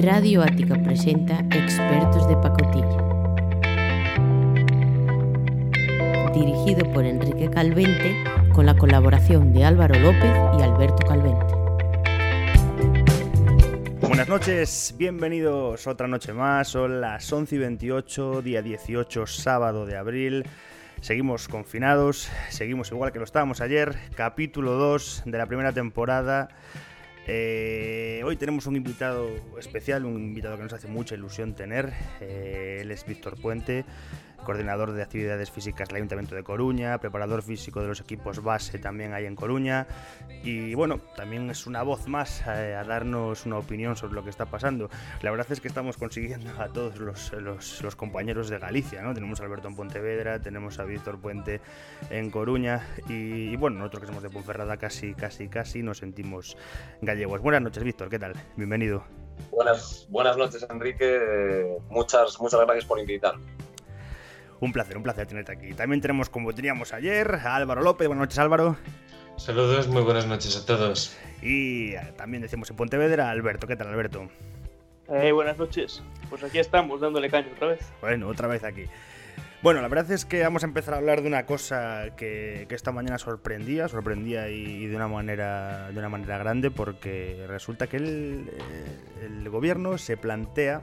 Radio Ática presenta Expertos de Pacotilla. Dirigido por Enrique Calvente con la colaboración de Álvaro López y Alberto Calvente. Buenas noches, bienvenidos otra noche más. Son las 11 y 28, día 18, sábado de abril. Seguimos confinados, seguimos igual que lo estábamos ayer. Capítulo 2 de la primera temporada. Eh, hoy tenemos un invitado especial, un invitado que nos hace mucha ilusión tener. Eh, él es Víctor Puente, coordinador de actividades físicas del Ayuntamiento de Coruña, preparador físico de los equipos base también ahí en Coruña. Y bueno, también es una voz más eh, a darnos una opinión sobre lo que está pasando. La verdad es que estamos consiguiendo a todos los, los, los compañeros de Galicia, ¿no? Tenemos a Alberto en Pontevedra, tenemos a Víctor Puente en Coruña y, y, bueno, nosotros que somos de Ponferrada casi, casi, casi nos sentimos gallegos. Buenas noches, Víctor, ¿qué tal? Bienvenido. Buenas, buenas noches, Enrique. Muchas, muchas gracias por invitarme. Un placer, un placer tenerte aquí. También tenemos, como teníamos ayer, a Álvaro López. Buenas noches, Álvaro. Saludos, muy buenas noches a todos. Y también decimos en Pontevedra, Alberto. ¿Qué tal, Alberto? Eh, buenas noches. Pues aquí estamos, dándole caña otra vez. Bueno, otra vez aquí. Bueno, la verdad es que vamos a empezar a hablar de una cosa que, que esta mañana sorprendía, sorprendía y, y, de una manera de una manera grande, porque resulta que el, el gobierno se plantea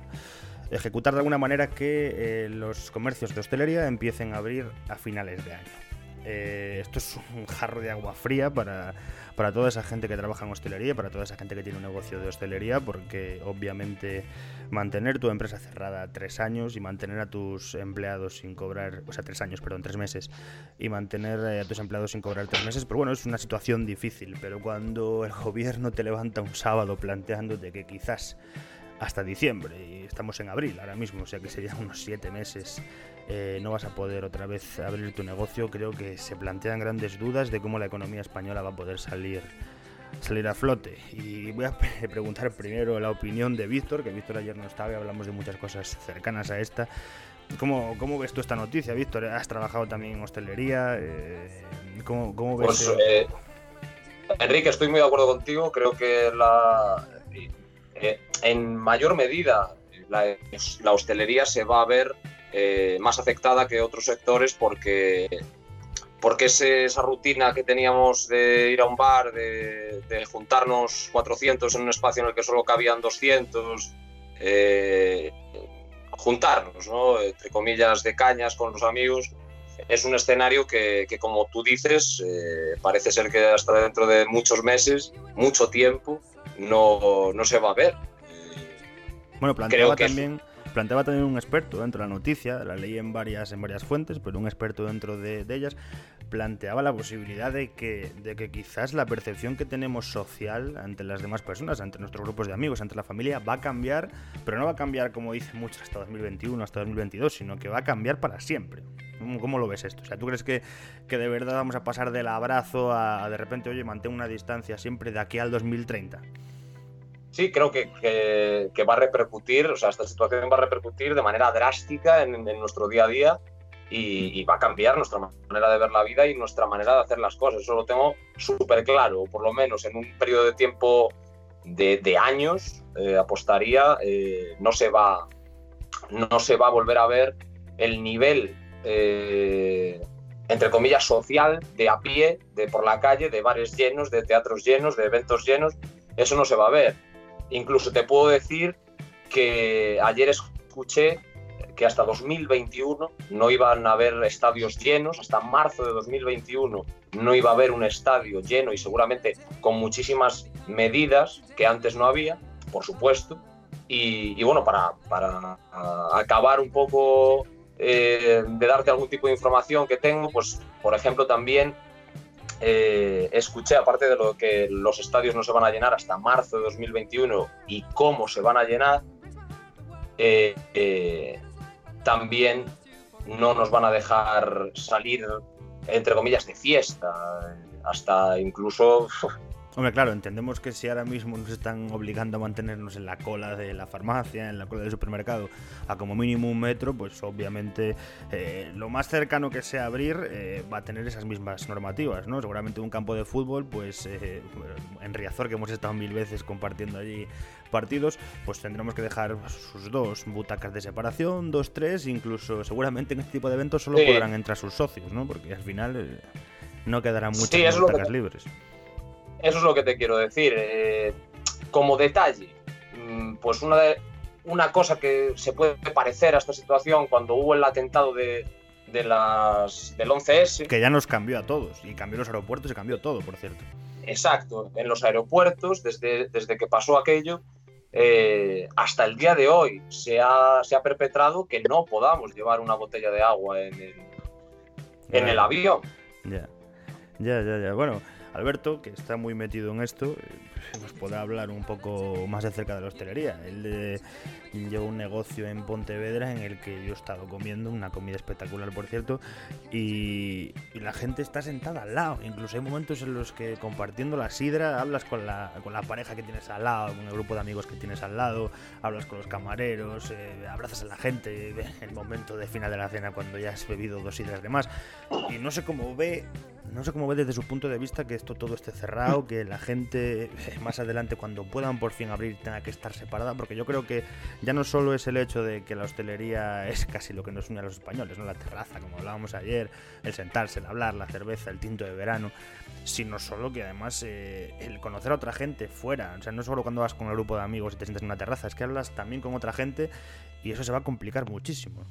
ejecutar de alguna manera que eh, los comercios de hostelería empiecen a abrir a finales de año. Eh, esto es un jarro de agua fría para, para, toda esa gente que trabaja en hostelería, para toda esa gente que tiene un negocio de hostelería, porque obviamente mantener tu empresa cerrada tres años y mantener a tus empleados sin cobrar, o sea, tres años, perdón, tres meses, y mantener eh, a tus empleados sin cobrar tres meses, pero bueno, es una situación difícil, pero cuando el gobierno te levanta un sábado planteándote que quizás hasta diciembre y estamos en abril ahora mismo, o sea que serían unos siete meses. Eh, no vas a poder otra vez abrir tu negocio. Creo que se plantean grandes dudas de cómo la economía española va a poder salir salir a flote. Y voy a preguntar primero la opinión de Víctor, que Víctor ayer no estaba y hablamos de muchas cosas cercanas a esta. ¿Cómo, cómo ves tú esta noticia, Víctor? ¿Has trabajado también en hostelería? Eh, ¿cómo, ¿cómo, ves? Pues, eh, Enrique, estoy muy de acuerdo contigo. Creo que la, eh, en mayor medida la, la, hostelería se va a ver eh, más afectada que otros sectores porque, porque ese, esa rutina que teníamos de ir a un bar, de, de, juntarnos 400 en un espacio en el que solo cabían 200, eh, juntarnos, ¿no? entre comillas, de cañas con los amigos, es un escenario que, que como tú dices, eh, parece ser que hasta dentro de muchos meses, mucho tiempo, no, no se va a ver. Bueno, planteaba también, planteaba también un experto dentro de la noticia, la leí en varias, en varias fuentes, pero un experto dentro de, ellas planteaba la posibilidad de que, de que quizás la percepción que tenemos social ante las demás personas, ante nuestros grupos de amigos, ante la familia, va a cambiar, pero no va a cambiar como dicen muchos hasta 2021, hasta 2022, sino que va a cambiar para siempre. ¿Cómo, lo ves esto? O sea, ¿tú crees que, que, de verdad vamos a pasar del abrazo a de repente, oye, mantén una distancia siempre de aquí al 2030? Sí, creo que, que, va a repercutir, o sea, esta situación va a repercutir de manera drástica en, nuestro día a día y, va a cambiar nuestra manera de ver la vida y nuestra manera de hacer las cosas. Eso lo tengo súper claro, por lo menos en un periodo de tiempo de, de años, eh, apostaría, eh, no, se va, no se va a volver a ver el nivel, eh, entre comillas, social, de a pie, de por la calle, de bares llenos, de teatros llenos, de eventos llenos. Eso no se va a ver Incluso te puedo decir que ayer escuché que hasta 2021 no iban a haber estadios llenos, hasta marzo de 2021 no iba a haber un estadio lleno y seguramente con muchísimas medidas que antes no había, por supuesto. Y, bueno, para, para acabar un poco eh, de darte algún tipo de información que tengo, pues por ejemplo también eh, escuché, aparte de lo que los estadios no se van a llenar hasta marzo de 2021 y cómo se van a llenar, eh, eh, también no nos van a dejar salir, entre comillas, de fiesta, hasta incluso Hombre, claro, entendemos que si ahora mismo nos están obligando a mantenernos en la cola de la farmacia, en la cola del supermercado, a como mínimo un metro, pues obviamente eh, lo más cercano que sea abrir eh, va a tener esas mismas normativas, ¿no? Seguramente un campo de fútbol, pues eh, en Riazor, que hemos estado mil veces compartiendo allí partidos, pues tendremos que dejar sus dos butacas de separación, dos, tres, incluso seguramente en este tipo de eventos solo Sí. podrán entrar sus socios, ¿no? Porque al final eh, no quedarán muchas Sí, que butacas libres. Eso es lo que te quiero decir. Eh, como detalle, mm, pues una, de- una cosa que se puede parecer a esta situación cuando hubo el atentado de, de las, del 11S, Que ya nos cambió a todos, y cambió los aeropuertos y cambió todo, por cierto. exacto, en los aeropuertos, desde, desde que pasó aquello, eh, hasta el día de hoy se ha, se ha perpetrado que no podamos llevar una botella de agua en el, en el avión. Ya, ya, ya, ya. Bueno, Alberto, que está muy metido en esto, nos podrá hablar un poco más de cerca de la hostelería. Él eh, lleva un negocio en Pontevedra en el que yo he estado comiendo, una comida espectacular, por cierto, y, y la gente está sentada al lado. Incluso hay momentos en los que compartiendo la sidra hablas con la, con la pareja que tienes al lado, con el grupo de amigos que tienes al lado, hablas con los camareros, eh, abrazas a la gente, el momento de final de la cena cuando ya has bebido dos sidras de más. Y no sé cómo ve no sé cómo ve desde su punto de vista que esto todo esté cerrado, que la gente más adelante cuando puedan por fin abrir tenga que estar separada, porque yo creo que ya no solo es el hecho de que la hostelería es casi lo que nos une a los españoles, ¿no? La terraza, como hablábamos ayer, el sentarse, el hablar, la cerveza, el tinto de verano, sino solo que además eh, el conocer a otra gente fuera, o sea, no solo cuando vas con el grupo de amigos y te sientas en una terraza, es que hablas también con otra gente y eso se va a complicar muchísimo.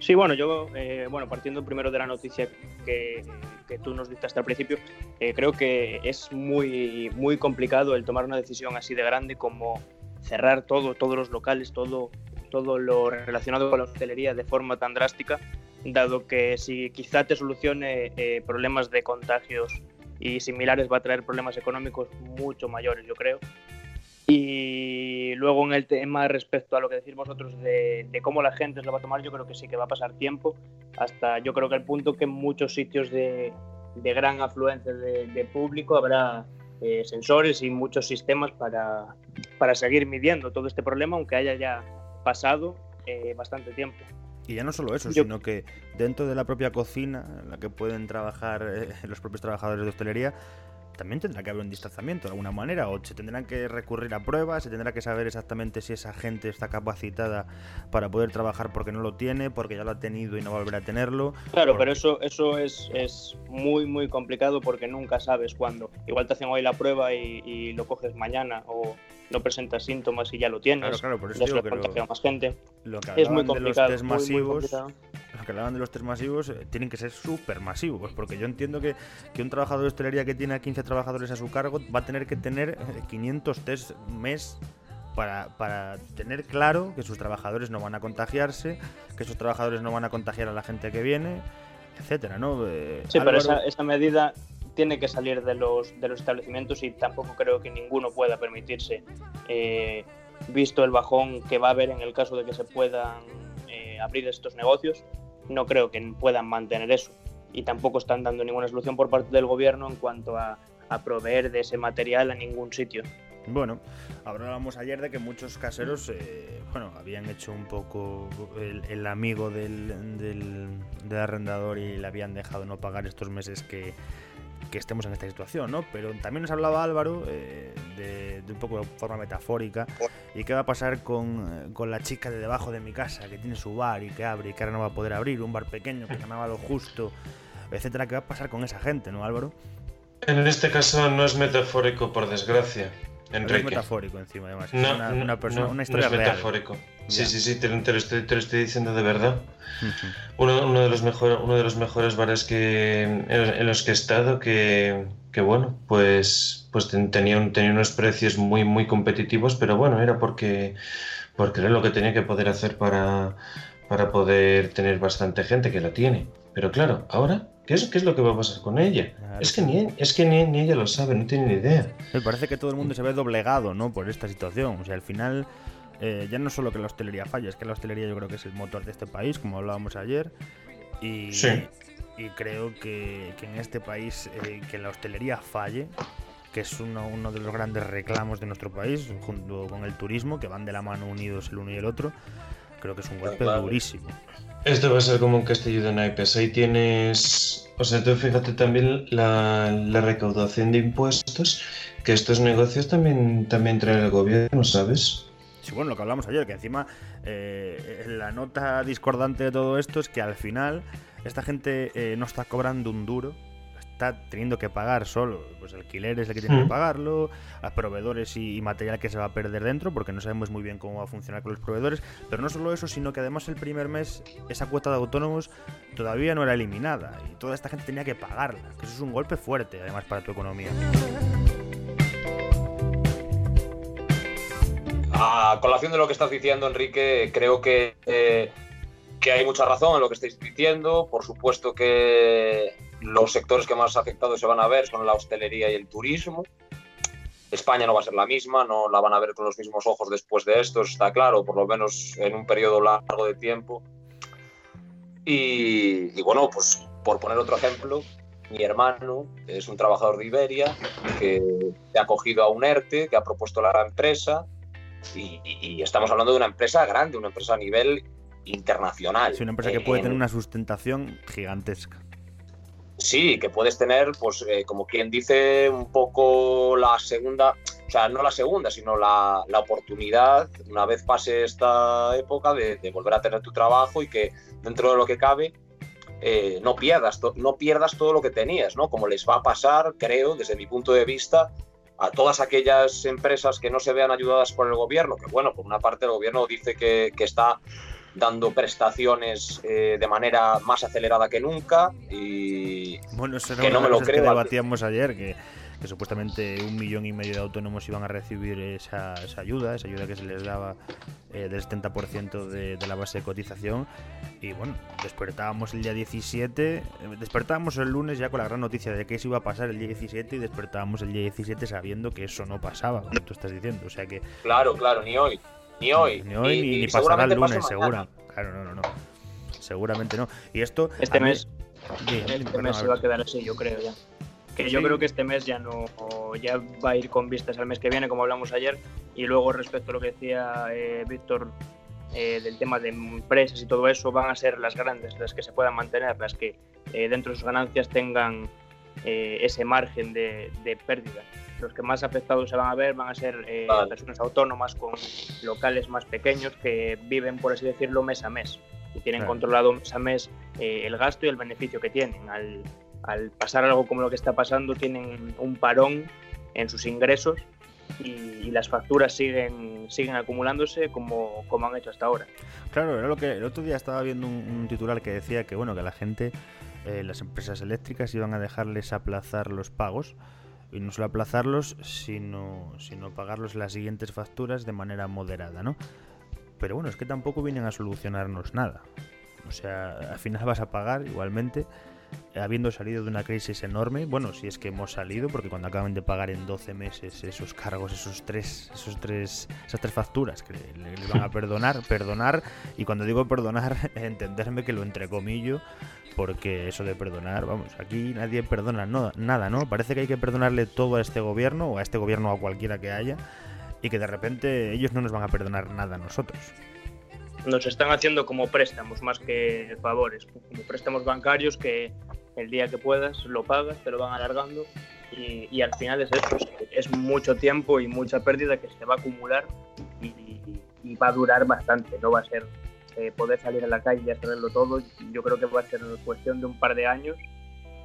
Sí, bueno, yo, eh, bueno, partiendo primero de la noticia que, que tú nos diste hasta el principio, eh, creo que es muy, muy complicado el tomar una decisión así de grande como cerrar todo, todos los locales, todo, todo lo relacionado con la hostelería de forma tan drástica, dado que si quizá te solucione eh, problemas de contagios y similares va a traer problemas económicos mucho mayores, yo creo. Y luego en el tema respecto a lo que decís vosotros de, de, cómo la gente lo va a tomar, yo creo que sí que va a pasar tiempo, hasta yo creo que el punto que en muchos sitios de, de gran afluencia de, de público habrá eh, sensores y muchos sistemas para, para, seguir midiendo todo este problema, aunque haya ya pasado eh, bastante tiempo. Y ya no solo eso, yo... sino que dentro de la propia cocina en la que pueden trabajar eh, los propios trabajadores de hostelería, también tendrá que haber un distanciamiento de alguna manera, o se tendrán que recurrir a pruebas, se tendrá que saber exactamente si esa gente está capacitada para poder trabajar porque no lo tiene, porque ya lo ha tenido y no va a a tenerlo. Claro, porque... pero eso, eso es, es, muy, muy complicado porque nunca sabes cuándo. Igual te hacen hoy la prueba y, y, lo coges mañana, o no presentas síntomas y ya lo tienes. Claro, claro, por eso digo que lo, más gente. Lo que es muy complicado. De los test masivos, muy, muy lo que hablaban de los test masivos eh, tienen que ser súper masivos, porque yo entiendo que, que, un trabajador de hostelería que tiene a 15 trabajadores a su cargo va a tener que tener 500 test mes para, para, tener claro que sus trabajadores no van a contagiarse, que sus trabajadores no van a contagiar a la gente que viene, etcétera, ¿no? Eh, sí, Álvaro... pero esa, esa, medida tiene que salir de los, de los establecimientos y tampoco creo que ninguno pueda permitirse, eh, visto el bajón que va a haber en el caso de que se puedan eh, abrir estos negocios, no creo que puedan mantener eso. Y tampoco están dando ninguna solución por parte del gobierno en cuanto a, proveer de ese material a ningún sitio. Bueno, hablábamos ayer de que muchos caseros, eh, bueno, habían hecho un poco el, amigo del, del, arrendador y le habían dejado no pagar estos meses que, que estemos en esta situación, ¿no? Pero también nos hablaba Álvaro eh, de, de, un poco de forma metafórica y qué va a pasar con, con, la chica de debajo de mi casa que tiene su bar y que abre y que ahora no va a poder abrir, un bar pequeño que ganaba lo justo, etcétera, ¿qué va a pasar con esa gente, ¿no, Álvaro? En este caso no es metafórico, por desgracia. Enrique. es metafórico encima, además. No, es una, una, persona, no, una historia no es real. metafórico. Sí, sí, sí, te, te, lo estoy, te, lo estoy, diciendo de verdad. Uh -huh. uno, uno, de los mejor, uno de los mejores bares que, en, en los que he estado, que, que bueno, pues, pues tenía, un, tenía unos precios muy, muy competitivos, pero bueno, era porque, porque era lo que tenía que poder hacer para, para poder tener bastante gente que la tiene. Pero claro, ahora ¿Qué es, ¿Qué es, lo que va a pasar con ella? Claro. Es que, ni, es que ni, ni, ella lo sabe, no tiene ni idea. Me parece que todo el mundo se ve doblegado, ¿no? Por esta situación. O sea, al final, eh, ya no solo que la hostelería falla, es que la hostelería yo creo que es el motor de este país, como hablábamos ayer. Y, sí. y creo que, que, en este país, eh, que la hostelería falle, que es uno, uno, de los grandes reclamos de nuestro país, junto con el turismo, que van de la mano unidos el uno y el otro, creo que es un golpe durísimo. Esto va a ser como un castillo de naipes. Ahí tienes, o sea, tú fíjate también la, la recaudación de impuestos, que estos negocios también, también trae el gobierno, ¿sabes? Sí, bueno, lo que hablamos ayer, que encima eh, la nota discordante de todo esto es que al final esta gente eh, no está cobrando un duro, está teniendo que pagar solo, pues alquileres el que tiene que pagarlo, a proveedores y, material que se va a perder dentro, porque no sabemos muy bien cómo va a funcionar con los proveedores, pero no solo eso, sino que además el primer mes esa cuota de autónomos todavía no era eliminada y toda esta gente tenía que pagarla, que eso es un golpe fuerte además para tu economía. A colación de lo que estás diciendo, Enrique, creo que, eh, que hay mucha razón en lo que estáis diciendo. Por supuesto que los sectores que más afectados se van a ver son la hostelería y el turismo. España no va a ser la misma, no la van a ver con los mismos ojos después de esto, está claro, por lo menos en un periodo largo de tiempo. Y, bueno, pues por poner otro ejemplo, mi hermano es un trabajador de Iberia que ha cogido a un ERTE, que ha propuesto la empresa, y, estamos hablando de una empresa grande, una empresa a nivel internacional. Es una empresa que puede tener una sustentación gigantesca. Sí, que puedes tener, pues, eh, como quien dice, un poco la segunda, o sea, no la segunda, sino la, oportunidad, una vez pase esta época, de, volver a tener tu trabajo y que dentro de lo que cabe, eh, no, pierdas no pierdas todo lo que tenías, ¿no? Como les va a pasar, creo, desde mi punto de vista, a todas aquellas empresas que no se vean ayudadas por el gobierno, que bueno, por una parte el gobierno dice que, está dando prestaciones eh, de manera más acelerada que nunca y bueno, eso que no me lo creo. Que debatíamos ayer que que supuestamente un millón y medio de autónomos iban a recibir esa, ayuda, esa ayuda que se les daba eh, del 70% de, de, la base de cotización. Y bueno, despertábamos el día 17, eh, despertábamos el lunes ya con la gran noticia de que eso iba a pasar el día 17 y despertábamos el día 17 sabiendo que eso no pasaba, como tú estás diciendo. O sea que... Claro, claro, ni hoy. Ni hoy. Ni, hoy, ni, pasará el lunes, segura. Claro, no, no, no. Seguramente no. Y esto... Este mes... este mes se va a quedar así, yo creo ya yo creo que este mes ya no ya va a ir con vistas al mes que viene, como hablamos ayer. Y luego respecto a lo que decía eh, Víctor eh, del tema de empresas y todo eso, van a ser las grandes, las que se puedan mantener, las que eh, dentro de sus ganancias tengan ese margen de, pérdida. Los que más afectados se van a ver van a ser personas autónomas con locales más pequeños que viven, por así decirlo, mes a mes y tienen controlado mes a mes el gasto y el beneficio que tienen. Al, al pasar algo como lo que está pasando, tienen un parón en sus ingresos y, las facturas siguen, siguen acumulándose como, como han hecho hasta ahora. Claro, era lo que el otro día estaba viendo un, titular que decía que bueno que la gente, eh, las empresas eléctricas iban a dejarles aplazar los pagos y no solo aplazarlos, sino, sino pagarlos las siguientes facturas de manera moderada, ¿no? Pero bueno, es que tampoco vienen a solucionarnos nada. O sea, al final vas a pagar igualmente habiendo salido de una crisis enorme, bueno, si es que hemos salido, porque cuando acaban de pagar en 12 meses esos cargos, esos tres, esos tres, esas tres facturas que le, van a perdonar, perdonar, y cuando digo perdonar, entenderme que lo entrecomillo, porque eso de perdonar, vamos, aquí nadie perdona nada, ¿no? Parece que hay que perdonarle todo a este gobierno, o a este gobierno o a cualquiera que haya, y que de repente ellos no nos van a perdonar nada a nosotros nos están haciendo como préstamos más que favores, como préstamos bancarios que el día que puedas lo pagas, te lo van alargando y, al final es eso, es mucho tiempo y mucha pérdida que se va a acumular y, va a durar bastante, no va a ser eh, poder salir a la calle y hacerlo todo, yo creo que va a ser cuestión de un par de años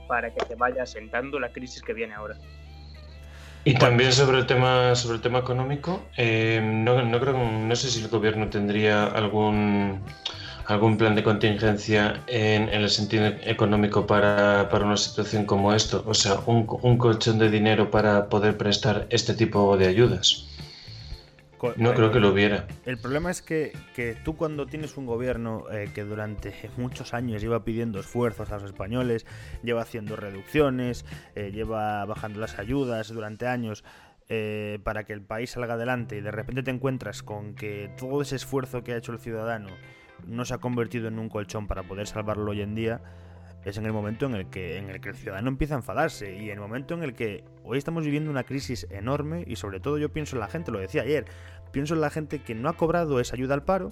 para que se vaya asentando la crisis que viene ahora. Y también sobre el tema, sobre el tema económico, eh, no, no, creo, no sé si el gobierno tendría algún, algún plan de contingencia en, el sentido económico para, para, una situación como esto, o sea, un, un colchón de dinero para poder prestar este tipo de ayudas. No creo que lo hubiera. El problema es que, tú cuando tienes un gobierno eh, que durante muchos años lleva pidiendo esfuerzos a los españoles, lleva haciendo reducciones, eh, lleva bajando las ayudas durante años eh, para que el país salga adelante y de repente te encuentras con que todo ese esfuerzo que ha hecho el ciudadano no se ha convertido en un colchón para poder salvarlo hoy en día, es en el momento en el que en el que el ciudadano empieza a enfadarse y en el momento en el que hoy estamos viviendo una crisis enorme y sobre todo yo pienso en la gente, lo decía ayer, pienso en la gente que no ha cobrado esa ayuda al paro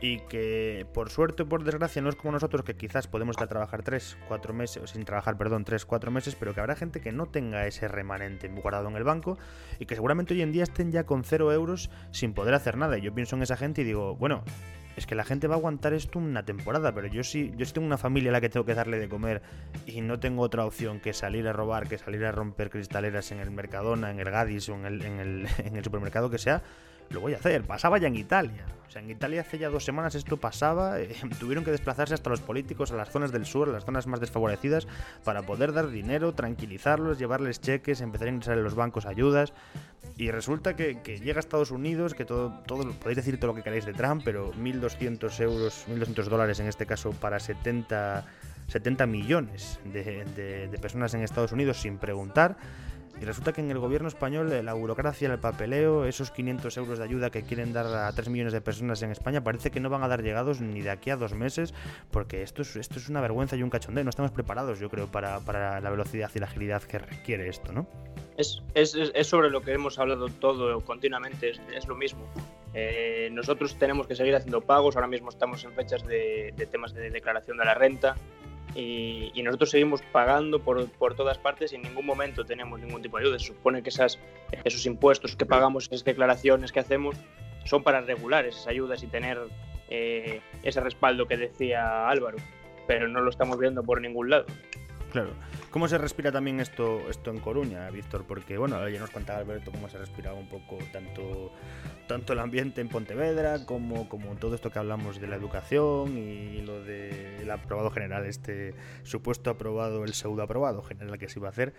y que por suerte o por desgracia no es como nosotros que quizás podemos estar trabajar 3, 4 meses, sin trabajar, perdón, 3, 4 meses, pero que habrá gente que no tenga ese remanente guardado en el banco y que seguramente hoy en día estén ya con 0 euros sin poder hacer nada. Y yo pienso en esa gente y digo, bueno, es que la gente va a aguantar esto una temporada, pero yo sí, yo sí tengo una familia a la que tengo que darle de comer y no tengo otra opción que salir a robar, que salir a romper cristaleras en el Mercadona, en el Gadis o en el, en el, en el supermercado que sea, lo voy a hacer. Pasaba ya en Italia. O sea, en Italia hace ya dos semanas esto pasaba. Eh, tuvieron que desplazarse hasta los políticos a las zonas del sur, a las zonas más desfavorecidas, para poder dar dinero, tranquilizarlos, llevarles cheques, empezar a ingresar en los bancos ayudas. Y resulta que, llega a Estados Unidos, que todo, todo, podéis decir todo lo que queráis de Trump, pero 1.200 euros, 1.200 dólares en este caso para 70, 70 millones de, de personas en Estados Unidos sin preguntar. Y resulta que en el gobierno español eh, la burocracia, el papeleo, esos 500 euros de ayuda que quieren dar a 3 millones de personas en España, parece que no van a dar llegados ni de aquí a dos meses, porque esto es, esto es una vergüenza y un cachondeo. No estamos preparados, yo creo, para, para la velocidad y la agilidad que requiere esto, ¿no? Es, es, es sobre lo que hemos hablado todo continuamente, es, lo mismo. Eh, nosotros tenemos que seguir haciendo pagos, ahora mismo estamos en fechas de, de temas de declaración de la renta, y, nosotros seguimos pagando por, por, todas partes y en ningún momento tenemos ningún tipo de ayuda. Se supone que esas, esos impuestos que pagamos, esas declaraciones que hacemos, son para regular esas ayudas y tener eh, ese respaldo que decía Álvaro, pero no lo estamos viendo por ningún lado. Claro. ¿Cómo se respira también esto, esto en Coruña, Víctor? Porque, bueno, ya nos contaba Alberto cómo se respiraba un poco tanto, tanto el ambiente en Pontevedra como, como todo esto que hablamos de la educación y lo del aprobado general, este supuesto aprobado, el pseudo aprobado general que se iba a hacer.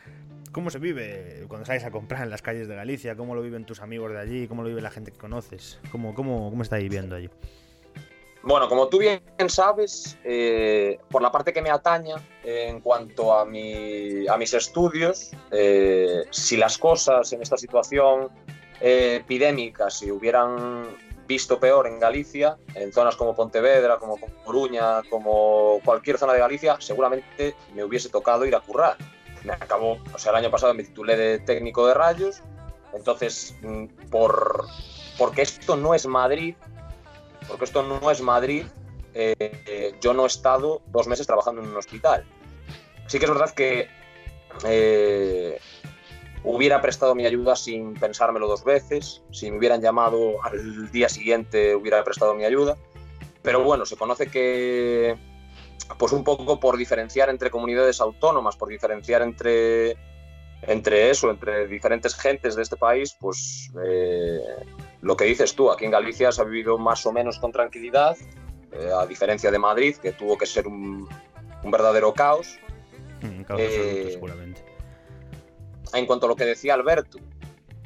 ¿Cómo se vive cuando sales a comprar en las calles de Galicia? ¿Cómo lo viven tus amigos de allí? ¿Cómo lo vive la gente que conoces? ¿Cómo, cómo, cómo está viviendo allí? Bueno, como tú bien sabes, eh, por la parte que me ataña en cuanto a, mi, a mis estudios, eh, si las cosas en esta situación eh, epidémica se hubieran visto peor en Galicia, en zonas como Pontevedra, como Coruña, como cualquier zona de Galicia, seguramente me hubiese tocado ir a currar. Me acabó, o sea, el año pasado me titulé de técnico de rayos, entonces, mm, por, porque esto no es Madrid, porque esto no es Madrid, eh, yo no he estado dos meses trabajando en un hospital. Sí que es verdad que eh, hubiera prestado mi ayuda sin pensármelo dos veces, si me hubieran llamado al día siguiente hubiera prestado mi ayuda, pero bueno, se conoce que, pues un poco por diferenciar entre comunidades autónomas, por diferenciar entre, entre eso, entre diferentes gentes de este país, pues eh, lo que dices tú, aquí en Galicia se ha vivido más o menos con tranquilidad, eh, a diferencia de Madrid, que tuvo que ser un, verdadero caos. Un caos eh, seguramente. En cuanto a lo que decía Alberto,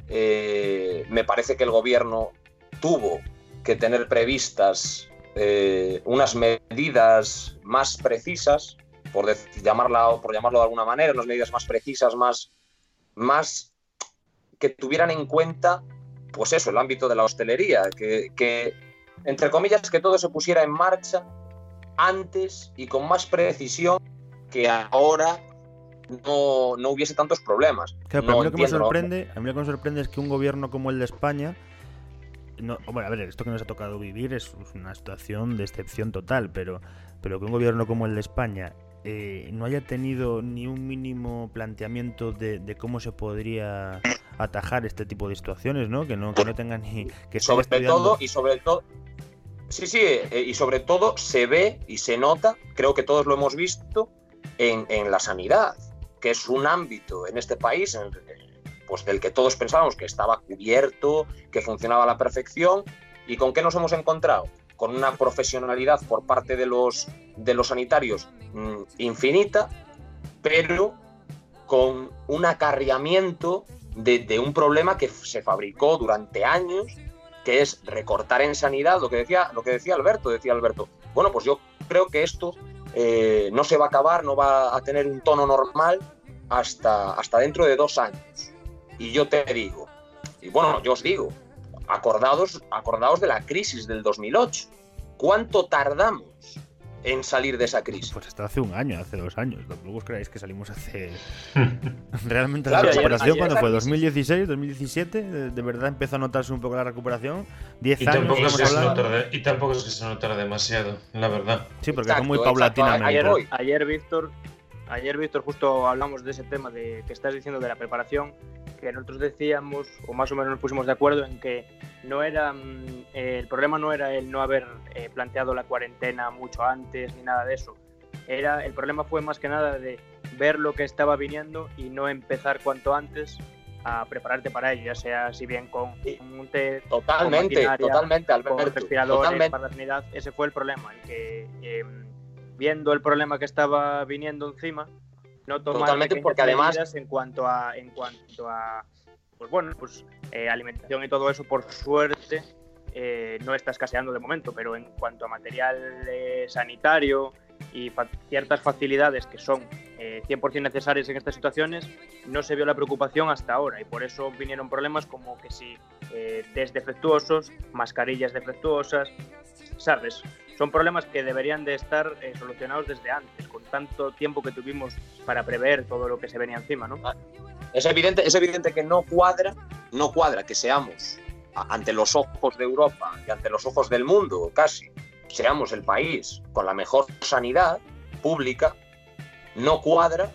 me parece que el gobierno tuvo que tener previstas unas medidas más precisas, por, llamarla, por llamarlo de alguna manera, unas medidas más precisas, más, más que tuvieran en cuenta pues eso, el ámbito de la hostelería, que, entre comillas, que todo se pusiera en marcha antes y con más precisión que ahora no, no hubiese tantos problemas. Claro, pero a, mí lo que me sorprende, a mí lo que me sorprende es que un gobierno como el de España, no, bueno, a ver, esto que nos ha tocado vivir es una situación de excepción total, pero, pero que un gobierno como el de España eh, no haya tenido ni un mínimo planteamiento de, cómo se podría atajar este tipo de situaciones, ¿no? Que no, que no tengan ni que sobre todo y sobre todo sí sí eh, y sobre todo se ve y se nota, creo que todos lo hemos visto en, en la sanidad, que es un ámbito en este país pues del que todos pensábamos que estaba cubierto, que funcionaba a la perfección y con qué nos hemos encontrado con una profesionalidad por parte de los, de los sanitarios mm, infinita, pero con un acarreamiento de, un problema que se fabricó durante años, que es recortar en sanidad, lo que decía, lo que decía Alberto, decía Alberto, bueno, pues yo creo que esto eh, no se va a acabar, no va a tener un tono normal hasta, hasta dentro de dos años. Y yo te digo, y bueno, yo os digo, acordados, acordaos de la crisis del 2008. ¿Cuánto tardamos en salir de esa crisis. Pues hasta hace un año, hace dos años. Tampoco os creáis que salimos hace. Realmente Claro, la recuperación, cuando fue? crisis- ¿2016? ¿2017? De, de verdad empezó a notarse un poco la recuperación. Diez Y años tampoco, es estamos que se notara, y tampoco es que se notara demasiado, la verdad. Sí, porque Exacto, fue muy paulatinamente. Ayer. Ayer, Víctor, ayer, Víctor, justo hablamos de ese tema de que estás diciendo de la preparación, que nosotros decíamos, o más o menos nos pusimos de acuerdo en que no era mm, eh, el problema no era el no haber eh, planteado la cuarentena mucho antes ni nada de eso. Era el problema fue más que nada de ver lo que estaba viniendo y no empezar cuanto antes a prepararte para ello, ya sea si bien con un té, Totalmente, maquinaria, totalmente, con Alberto. respiradores Totalmente. para la sanidad, ese fue el problema, el que eh, viendo el problema que estaba viniendo encima, no tomar Totalmente, porque además- en cuanto a en cuanto a pues bueno, pues eh, alimentación y todo eso, por suerte eh, no está escaseando de momento, pero en cuanto a material eh, sanitario y fa- ciertas facilidades que son eh, 100% necesarias en estas situaciones, no se vio la preocupación hasta ahora y por eso vinieron problemas como que si test defectuosos, mascarillas defectuosas, ¿sabes? Son problemas que deberían de estar eh, solucionados desde antes, con tanto tiempo que tuvimos para prever todo lo que se venía encima, ¿no? Es evidente, es evidente que no cuadra, no cuadra que seamos ante los ojos de Europa y ante los ojos del mundo, casi, seamos el país con la mejor sanidad pública, no cuadra,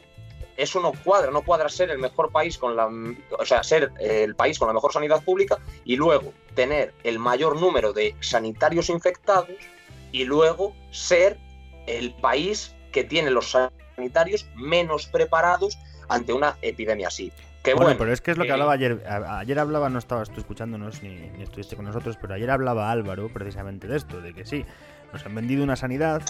eso no cuadra, no cuadra ser el mejor país con la, o sea, ser eh, el país con la mejor sanidad pública y luego tener el mayor número de sanitarios infectados y luego ser el país que tiene los sanitarios menos preparados ante una epidemia así. Que Bueno, bueno, pero es que es lo que eh, hablaba ayer. Ayer hablaba, no estabas tú escuchándonos ni, ni estuviste con nosotros, pero ayer hablaba Álvaro precisamente de esto, de que sí, nos han vendido una sanidad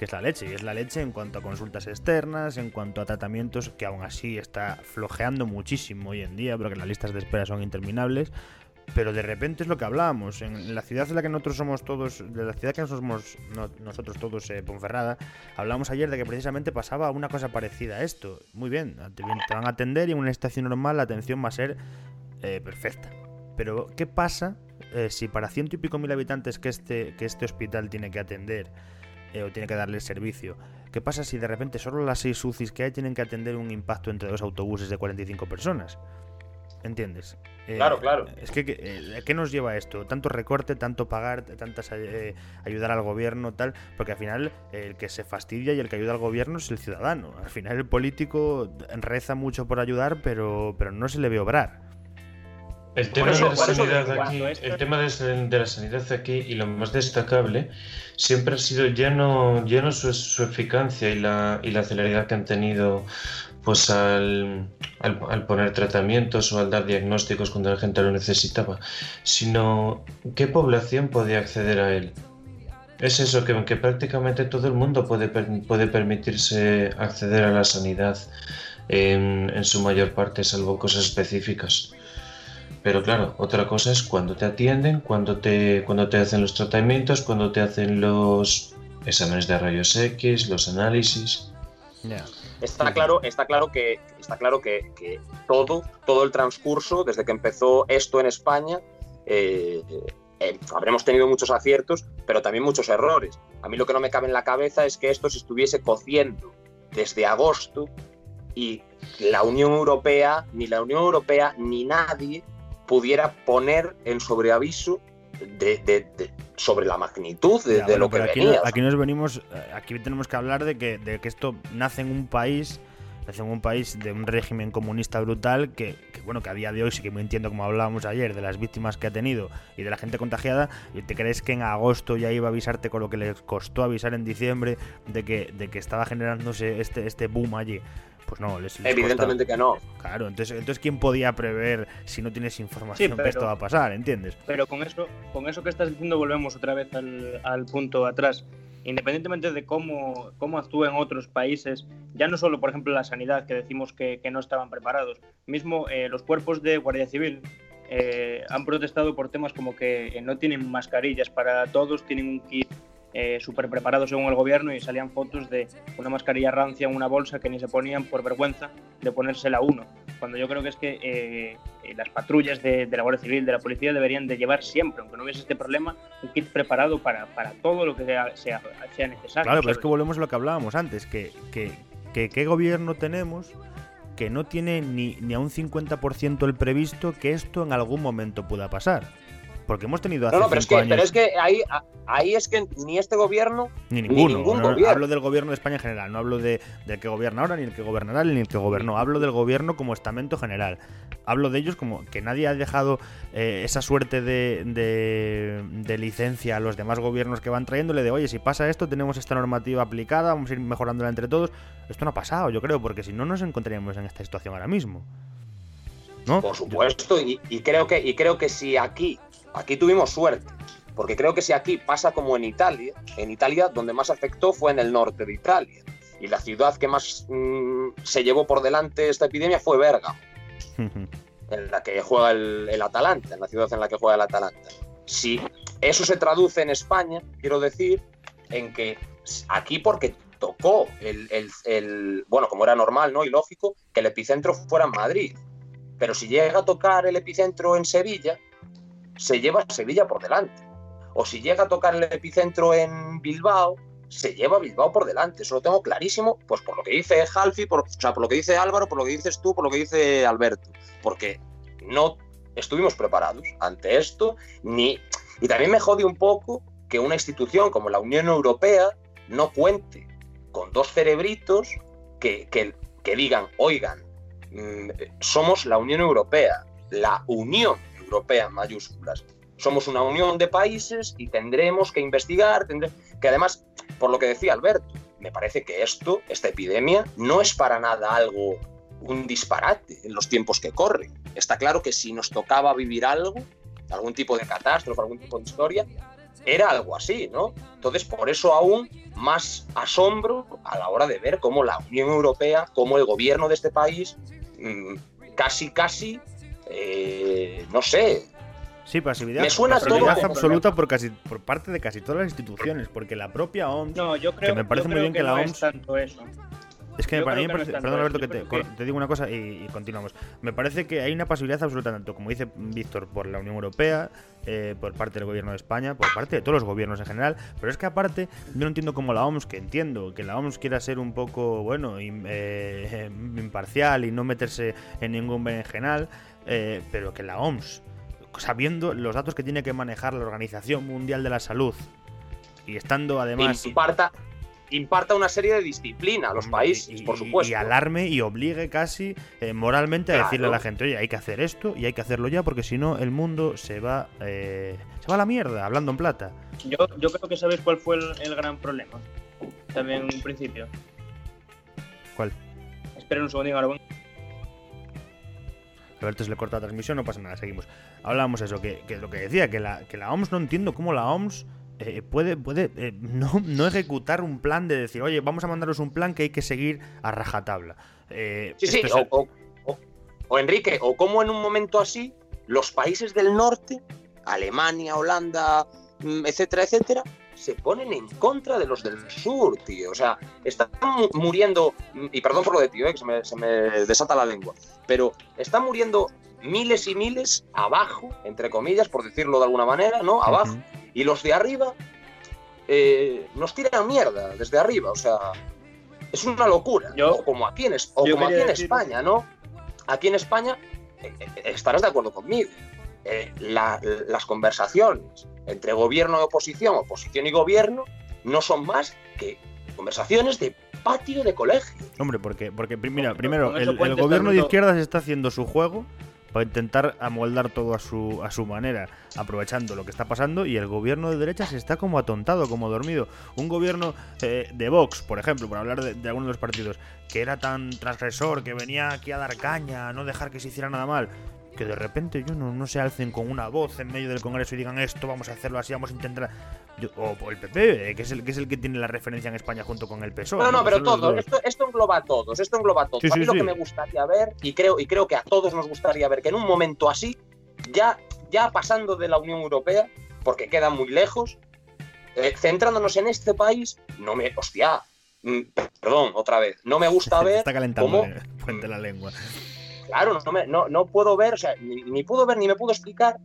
que es la leche, y es la leche en cuanto a consultas externas, en cuanto a tratamientos, que aún así está flojeando muchísimo hoy en día, porque las listas de espera son interminables. Pero de repente es lo que hablábamos. En la ciudad en la que nosotros somos todos, de la ciudad que somos no- nosotros todos, eh, Ponferrada, hablábamos ayer de que precisamente pasaba una cosa parecida a esto. Muy bien, te, te van a atender y en una estación normal la atención va a ser eh, perfecta. Pero, ¿qué pasa eh, si para ciento y pico mil habitantes que este, que este hospital tiene que atender eh, o tiene que darle servicio, ¿qué pasa si de repente solo las seis UCIs que hay tienen que atender un impacto entre dos autobuses de 45 personas? ¿Entiendes? Eh, Claro, claro. Es que, eh, ¿a ¿qué nos lleva esto? Tanto recorte, tanto pagar, tantas eh, ayudar al gobierno, tal, porque al final eh, el que se fastidia y el que ayuda al gobierno es el ciudadano. Al final el político reza mucho por ayudar, pero, pero no se le ve obrar. El tema eso- de la sanidad aquí, esto- el tema de, de la sanidad aquí y lo más destacable siempre ha sido ya no, ya no su, su eficacia y la, y la celeridad que han tenido pues al, al, poner tratamientos o al dar diagnósticos cuando la gente lo necesitaba, sino qué población podía acceder a él. Es eso, que, que prácticamente todo el mundo puede, puede permitirse acceder a la sanidad en, su mayor parte, salvo cosas específicas. Pero claro, otra cosa es cuando te atienden, cuando te, cuando te hacen los tratamientos, cuando te hacen los exámenes de rayos X, los análisis. Está claro, está claro que está claro que, que todo, todo el transcurso, desde que empezó esto en España, eh, eh, habremos tenido muchos aciertos, pero también muchos errores. A mí lo que no me cabe en la cabeza es que esto se estuviese cociendo desde agosto y la Unión Europea, ni la Unión Europea, ni nadie pudiera poner en sobreaviso de, de- de- sobre la magnitud de, Ya, de bueno, lo que aquí, venía. aquí nos venimos, eh, aquí tenemos que hablar de que, de que esto nace en un país, nace en un país de un régimen comunista brutal que, que, bueno, que a día de hoy sí que me entiendo como hablábamos ayer de las víctimas que ha tenido y de la gente contagiada, y te crees que en agosto ya iba a avisarte con lo que les costó avisar en diciembre de que, de que estaba generándose este, este boom allí. Pues no, les, les Evidentemente que no. Claro, entonces, entonces ¿quién podía prever si no tienes información Sí, que esto va a pasar? ¿Entiendes? Pero con eso, con eso que estás diciendo volvemos otra vez al, al punto atrás. Independientemente de cómo, cómo actúen otros países, ya no solo, por ejemplo, la sanidad, que decimos que, que no estaban preparados, mismo eh, los cuerpos de Guardia Civil eh, han protestado por temas como que eh, no tienen mascarillas para todos, tienen un kit eh, súper preparado según el gobierno y salían fotos de una mascarilla rancia en una bolsa que ni se ponían por vergüenza de ponérsela uno. cuando yo creo que es que eh, eh, las patrullas de, la Guardia Civil, de la policía, deberían de llevar siempre, aunque no hubiese este problema, un kit preparado para, para todo lo que sea, sea, necesario. Claro, pero es que volvemos a lo que hablábamos antes, que, que, que qué gobierno tenemos que no tiene ni, ni a un 50% el previsto que esto en algún momento pueda pasar. Porque hemos tenido hace no, no, pero, es que, pero es que ahí, ahí es que ni este gobierno ni ninguno. ningún gobierno. Hablo del gobierno de España en general, no hablo de, del que gobierna ahora, ni el que gobernará, ni el que gobernó. Hablo del gobierno como estamento general. Hablo de ellos como que nadie ha dejado eh, esa suerte de, de, licencia a los demás gobiernos que van trayéndole de, oye, si pasa esto, tenemos esta normativa aplicada, vamos a ir mejorándola entre todos. Esto no ha pasado, yo creo, porque si no nos encontraríamos en esta situación ahora mismo. ¿No? Por supuesto, y, y, creo que, y creo que si aquí Aquí tuvimos suerte, porque creo que si aquí pasa como en Italia, en Italia donde más afectó fue en el norte de Italia, y la ciudad que más mm, se llevó por delante esta epidemia fue Bergamo, en la que juega el, Atalanta, en la ciudad en la que juega el Atalanta. Si eso se traduce en España, quiero decir, en que aquí porque tocó el, el, bueno, como era normal, ¿no? Y lógico, que el epicentro fuera en Madrid. Pero si llega a tocar el epicentro en Sevilla, se lleva Sevilla por delante. O si llega a tocar el epicentro en Bilbao, se lleva Bilbao por delante. Eso lo tengo clarísimo, pues por lo que dice Halfi, por, o sea, por lo que dice Álvaro, por lo que dices tú, por lo que dice Alberto. Porque no estuvimos preparados ante esto, ni. Y también me jode un poco que una institución como la Unión Europea no cuente con dos cerebritos que, que, que digan, oigan, mm, somos la Unión Europea, la Unión Europea mayúsculas. Somos una unión de países y tendremos que investigar, que además, por lo que decía Alberto, me parece que esto, esta epidemia, no es para nada algo, un disparate en los tiempos que corren. Está claro que si nos tocaba vivir algo, algún tipo de catástrofe, algún tipo de historia, era algo así, ¿no? Entonces, por eso aún más asombro a la hora de ver cómo la Unión Europea, cómo el gobierno de este país, mm, casi, casi eh, no sé. Sí, pasividad. Me suena absoluta por casi por parte de casi todas las instituciones, porque la propia OMS, no, yo creo, que me parece muy bien que, la OMS es tanto eso. Es que para mí, perdón Alberto, que te, digo una cosa y, continuamos. Me parece que hay una pasividad absoluta, tanto como dice Víctor, por la Unión Europea, eh, por parte del gobierno de España, por parte de todos los gobiernos en general, pero es que aparte, yo no entiendo cómo la OMS, que entiendo que la OMS quiera ser un poco, bueno, eh, imparcial y no meterse en ningún berenjenal, eh, pero que la OMS, sabiendo los datos que tiene que manejar la Organización Mundial de la Salud y estando además... Imparta, imparta una serie de disciplina a los países, por supuesto. Y alarme y obligue casi eh, moralmente a decirle a la gente, oye, hay que hacer esto y hay que hacerlo ya porque si no el mundo se va, eh, se va a la mierda, hablando en plata. Yo, yo creo que sabes cuál fue el, gran problema, también en un principio. ¿Cuál? Espera un segundo, Aragón. Alberto se le corta la transmisión, no pasa nada, seguimos. Hablábamos eso, que, lo que decía, que la, que la OMS no entiendo cómo la OMS eh, puede, puede eh, no, no, ejecutar un plan de decir, oye, vamos a mandaros un plan que hay que seguir a rajatabla. Eh, sí, sí, o, o, Enrique, o como en un momento así, los países del norte, Alemania, Holanda, mm, etcétera, etcétera, se ponen en contra de los del sur, tío. O sea, están muriendo, y perdón por lo de tío, eh, que se me, desata la lengua, pero están muriendo miles y miles abajo, entre comillas, por decirlo de alguna manera, ¿no? Abajo. Y los de arriba eh, nos tiran mierda desde arriba, o sea, es una locura. Yo, como aquí en, como aquí en España, ¿no? Aquí en España, eh, estarás de acuerdo conmigo. las conversaciones entre gobierno y oposición, oposición y gobierno, no son más que conversaciones de patio de colegio. Hombre, porque, porque mira, primero, el, gobierno de izquierdas está haciendo su juego para intentar amoldar todo a su, a su manera, aprovechando lo que está pasando, y el gobierno de derechas está como atontado, como dormido. Un gobierno eh, de Vox, por ejemplo, por hablar de, de algunos de los partidos, que era tan transgresor, que venía aquí a dar caña, a no dejar que se hiciera nada mal, que de repente yo no, no se alcen con una voz en medio del Congreso y digan esto, vamos a hacerlo así, vamos a intentar. o, el PP, que es el que es el que tiene la referencia en España junto con el PSOE. No, no, pero todo, esto, esto, engloba a todos, esto engloba a todos. a mí lo que me gustaría ver, y creo, y creo que a todos nos gustaría ver, que en un momento así, ya, ya pasando de la Unión Europea, porque queda muy lejos, eh, centrándonos en este país, no me. Hostia, mm, perdón, otra vez, no me gusta ver. Está calentando cómo, la lengua claro, no, no, puedo ver, o sea, ni, puedo ver ni me puedo explicar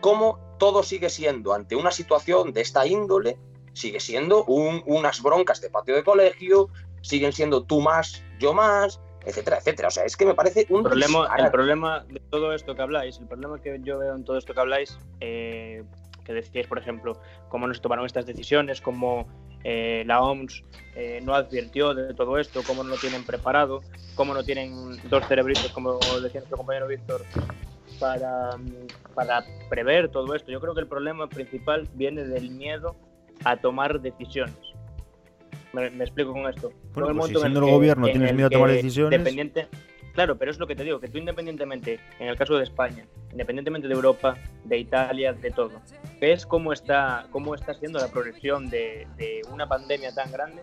cómo todo sigue siendo ante una situación de esta índole, sigue siendo unas broncas de patio de colegio, siguen siendo tú más, yo más, etcétera, etcétera. O sea, es que me parece un problema. El problema de todo esto que habláis, el problema que yo veo en todo esto que habláis, eh, que decíais, por ejemplo, cómo nos tomaron estas decisiones, cómo eh, la OMS eh, no advirtió de todo esto, cómo no lo tienen preparado, cómo no tienen dos cerebritos, como decía nuestro compañero Víctor, para, para prever todo esto. Yo creo que el problema principal viene del miedo a tomar decisiones. Me, explico con esto. Bueno, pues si siendo el, gobierno tienes miedo a tomar decisiones. Dependiente, claro, pero es lo que te digo, que tú independientemente, en el caso de España, independientemente de Europa, de Italia, de todo, ves cómo está, cómo está siendo la progresión de, una pandemia tan grande,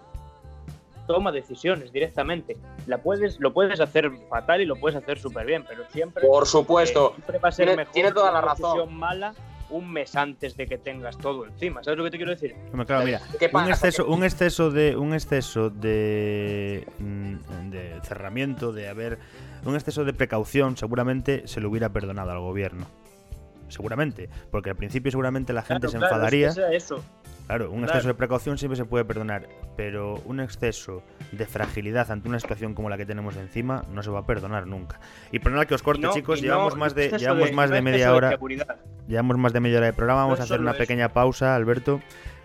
toma decisiones directamente. La puedes, lo puedes hacer fatal y lo puedes hacer súper bien, pero siempre. Por supuesto. siempre va a ser mejor tiene toda la razón. mala un mes antes de que tengas todo encima. ¿Sabes lo que te quiero decir? Claro, mira, un exceso, un exceso de un exceso de, mm, de cerramiento, de haber un exceso de precaución, seguramente se lo hubiera perdonado al gobierno. Seguramente, porque al principio seguramente la gente se enfadaría. eso. Claro, un exceso de precaución siempre se puede perdonar, pero un exceso de fragilidad ante una situación como la que tenemos encima no se va a perdonar nunca. Y nada que os corte, chicos, llevamos más de llevamos más de media hora. llevamos más de media hora de programa, vamos a hacer una pequeña pausa, Alberto,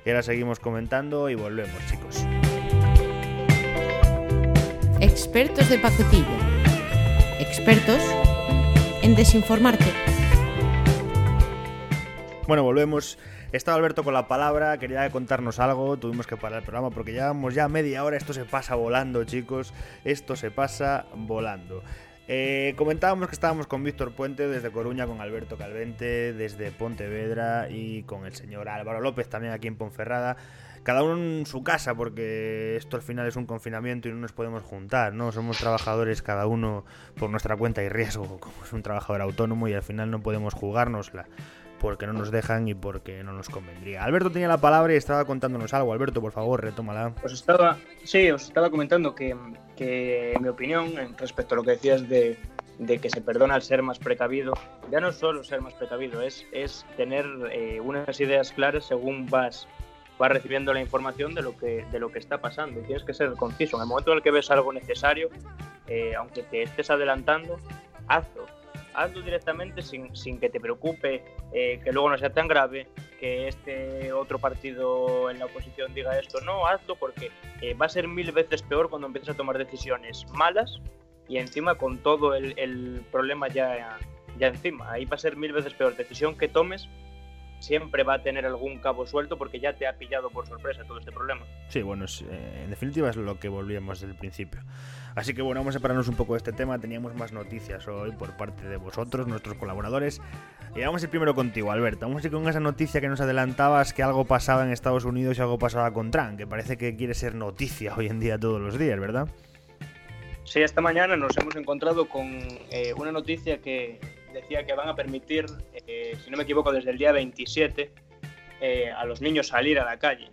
y ahora seguimos comentando y volvemos, chicos. Expertos de pacotilla. Expertos en desinformarte. Bueno, volvemos. Estaba Alberto con la palabra, quería contarnos algo, tuvimos que parar el programa porque llevamos ya media hora, esto se pasa volando chicos, esto se pasa volando. Eh, comentábamos que estábamos con Víctor Puente desde Coruña, con Alberto Calvente desde Pontevedra y con el señor Álvaro López también aquí en Ponferrada. Cada uno en su casa, porque esto al final es un confinamiento y no nos podemos juntar, ¿no? Somos trabajadores cada uno por nuestra cuenta y riesgo, como es un trabajador autónomo y al final no podemos jugárnosla porque no nos dejan y porque no nos convendría. Alberto tenía la palabra y estaba contándonos algo. Alberto, por favor, retómala. Os estaba, sí, os estaba comentando que, que mi opinión respecto a lo que decías de, de, que se perdona al ser más precavido, ya no solo ser más precavido, es, es tener eh, unas ideas claras según vas vas recibiendo la información de lo que de lo que está pasando. Tienes que ser conciso. En el momento en el que ves algo necesario, eh, aunque te estés adelantando, hazlo hazlo directamente sin, sin que te preocupe, eh, que luego no sea tan grave, que este otro partido en la oposición diga esto. No, hazlo porque eh, va a ser mil veces peor cuando empieces a tomar decisiones malas y encima con todo el, el problema ya, ya encima. Ahí va a ser mil veces peor. Decisión que tomes siempre va a tener algún cabo suelto porque ya te ha pillado por sorpresa todo este problema. Sí, bueno, eh, en definitiva es lo que volvíamos desde el principio. Así que bueno, vamos a separarnos un poco de este tema. Teníamos más noticias hoy por parte de vosotros, nuestros colaboradores. Y vamos a ir primero contigo, Alberto. Vamos a ir con esa noticia que nos adelantabas que algo pasaba en Estados Unidos y algo pasaba con Trump, que parece que quiere ser noticia hoy en día todos los días, ¿verdad? Sí, esta mañana nos hemos encontrado con eh, una noticia que decía que van a permitir, eh, si no me equivoco, desde el día 27 eh, a los niños salir a la calle.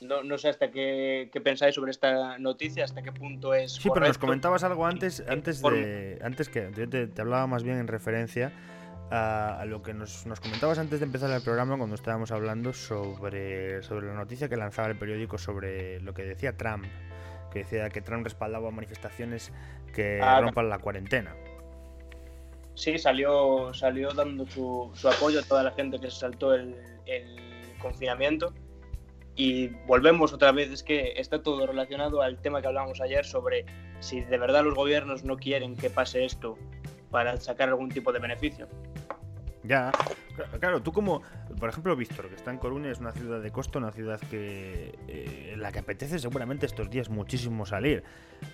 No, no sé hasta qué, pensáis sobre esta noticia, hasta qué punto es. Sí, pero nos comentabas algo antes, antes de. Antes que. Te, te hablaba más bien en referencia a, lo que nos, nos, comentabas antes de empezar el programa cuando estábamos hablando sobre, sobre la noticia que lanzaba el periódico sobre lo que decía Trump, que decía que Trump respaldaba manifestaciones que ah, rompan la cuarentena sí, salió, salió dando su, su, apoyo a toda la gente que se saltó el, confinamiento. Y volvemos otra vez, es que está todo relacionado al tema que hablábamos ayer sobre si de verdad los gobiernos no quieren que pase esto para sacar algún tipo de beneficio. Ya, claro, tú como, por ejemplo, Víctor, que está en Coruña, es una ciudad de costo, una ciudad que eh, en la que apetece seguramente estos días muchísimo salir.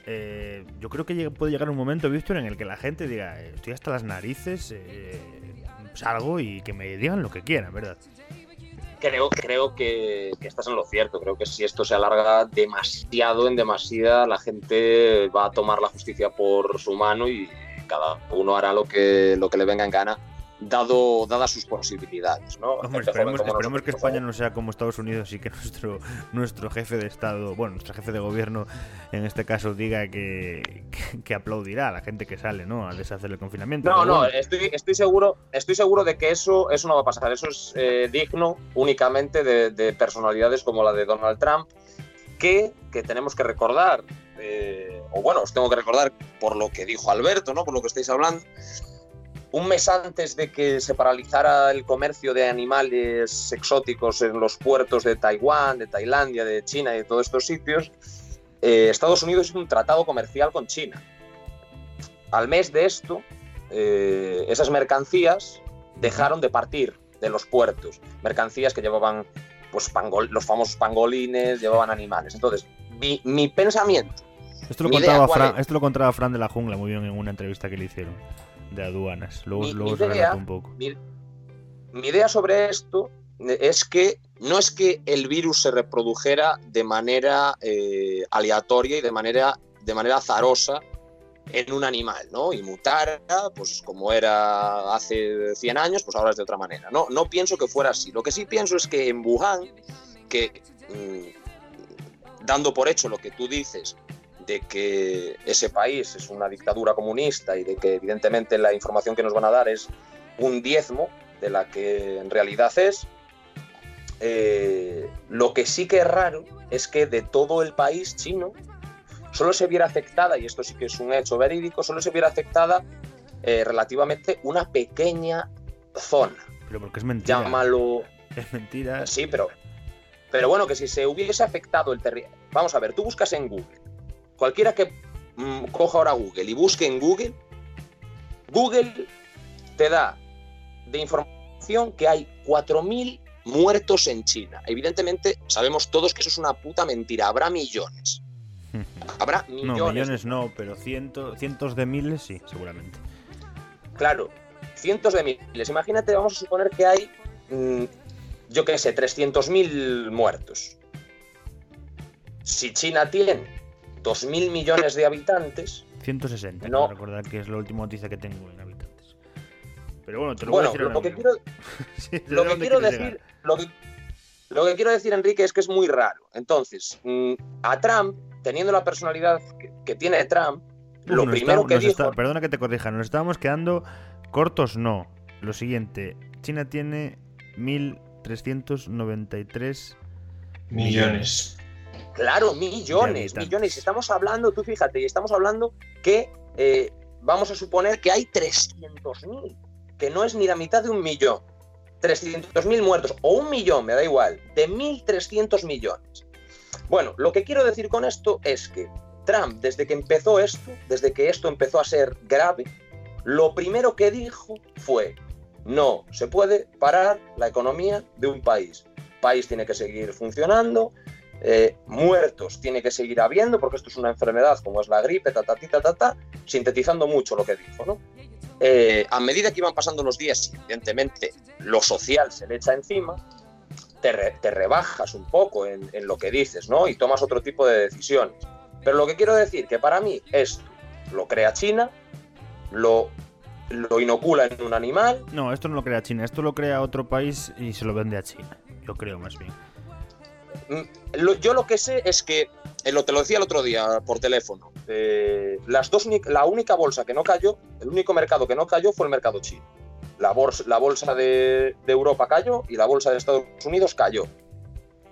Eh, yo creo que puede llegar un momento, Víctor, en el que la gente diga, eh, estoy hasta las narices, salgo y que me digan lo que quieran, ¿verdad? Creo, creo que, que, estás en lo cierto. Creo que si esto se alarga demasiado, en demasía, la gente va a tomar la justicia por su mano y cada uno hará lo que, lo que le venga en gana dado, dadas sus posibilidades. ¿no? esperemos, que España no sea como Estados Unidos y que nuestro, nuestro jefe de Estado, bueno, nuestro jefe de gobierno en este caso diga que, que, aplaudirá a la gente que sale ¿no? a deshacer el confinamiento. No, no, estoy, estoy, seguro, estoy seguro de que eso, eso no va a pasar. Eso es eh, digno únicamente de, personalidades como la de Donald Trump, que, que tenemos que recordar, eh, o bueno, os tengo que recordar por lo que dijo Alberto, ¿no? por lo que estáis hablando un mes antes de que se paralizara el comercio de animales exóticos en los puertos de Taiwán, de Tailandia, de China y de todos estos sitios, eh, Estados Unidos hizo un tratado comercial con China. Al mes de esto, eh, esas mercancías dejaron de partir de los puertos. Mercancías que llevaban pues, los famosos pangolines, llevaban animales. Entonces, mi, pensamiento. Esto lo, contaba Fran, esto lo contaba Fran de la Jungla muy bien en una entrevista que le hicieron de aduanas. Luego, mi, luego idea, un poco. Mi, idea sobre esto es que no es que el virus se reprodujera de manera eh, aleatoria y de manera, de manera azarosa en un animal, ¿no? Y mutara, pues como era hace 100 años, pues ahora es de otra manera. No, no pienso que fuera así. Lo que sí pienso es que en Wuhan, que mm, dando por hecho lo que tú dices, de que ese país es una dictadura comunista y de que evidentemente la información que nos van a dar es un diezmo de la que en realidad es, eh, lo que sí que es raro es que de todo el país chino solo se viera afectada, y esto sí que es un hecho verídico, solo se viera afectada eh, relativamente una pequeña zona. Pero porque es mentira. Llámalo. Es mentira. Sí, pero. Pero bueno, que si se hubiese afectado el territorio. Vamos a ver, tú buscas en Google Cualquiera que mm, coja ahora Google y busque en Google, Google te da de información que hay 4.000 muertos en China. Evidentemente, sabemos todos que eso es una puta mentira. Habrá millones. Habrá millones. No, millones no, pero cientos de miles sí, seguramente. Claro, cientos de miles. Imagínate, vamos a suponer que hay, mm, yo qué sé, 300.000 muertos. Si China tiene 2.000 millones de habitantes. 160, no recordar que es la última noticia que tengo en habitantes. Pero bueno, te lo voy a decir. Lo, que quiero, lo que quiero decir, lo que, quiero decir, Enrique, es que es muy raro. Entonces, mm, a Trump, teniendo la personalidad que, tiene Trump, lo primero que dijo. perdona que te corrija, nos estábamos quedando cortos, no. Lo siguiente, China tiene 1.393 millones. Claro, millones, millones. Estamos hablando, tú fíjate, estamos hablando que eh, vamos a suponer que hay 300.000, que no es ni la mitad de un millón. 300.000 muertos, o un millón, me da igual, de 1.300 millones. Bueno, lo que quiero decir con esto es que Trump, desde que empezó esto, desde que esto empezó a ser grave, lo primero que dijo fue, no se puede parar la economía de un país. El país tiene que seguir funcionando, eh, muertos tiene que seguir habiendo, porque esto es una enfermedad como es la gripe, ta, ta, ta, ta, sintetizando mucho lo que dijo. ¿no? Eh, a medida que iban pasando los días, evidentemente lo social se le echa encima, te, rebajas un poco en, lo que dices ¿no? y tomas otro tipo de decisiones. Pero lo que quiero decir, que para mí esto lo crea China, lo, lo inocula en un animal. No, esto no lo crea China, esto lo crea otro país y se lo vende a China, yo creo más bien. Mm, yo lo que sé es que, eh, lo te lo decía el otro día por teléfono, eh, las dos, la única bolsa que no cayó, el único mercado que no cayó fue el mercado chino. La bolsa, de, Europa cayó y la bolsa de Estados Unidos cayó.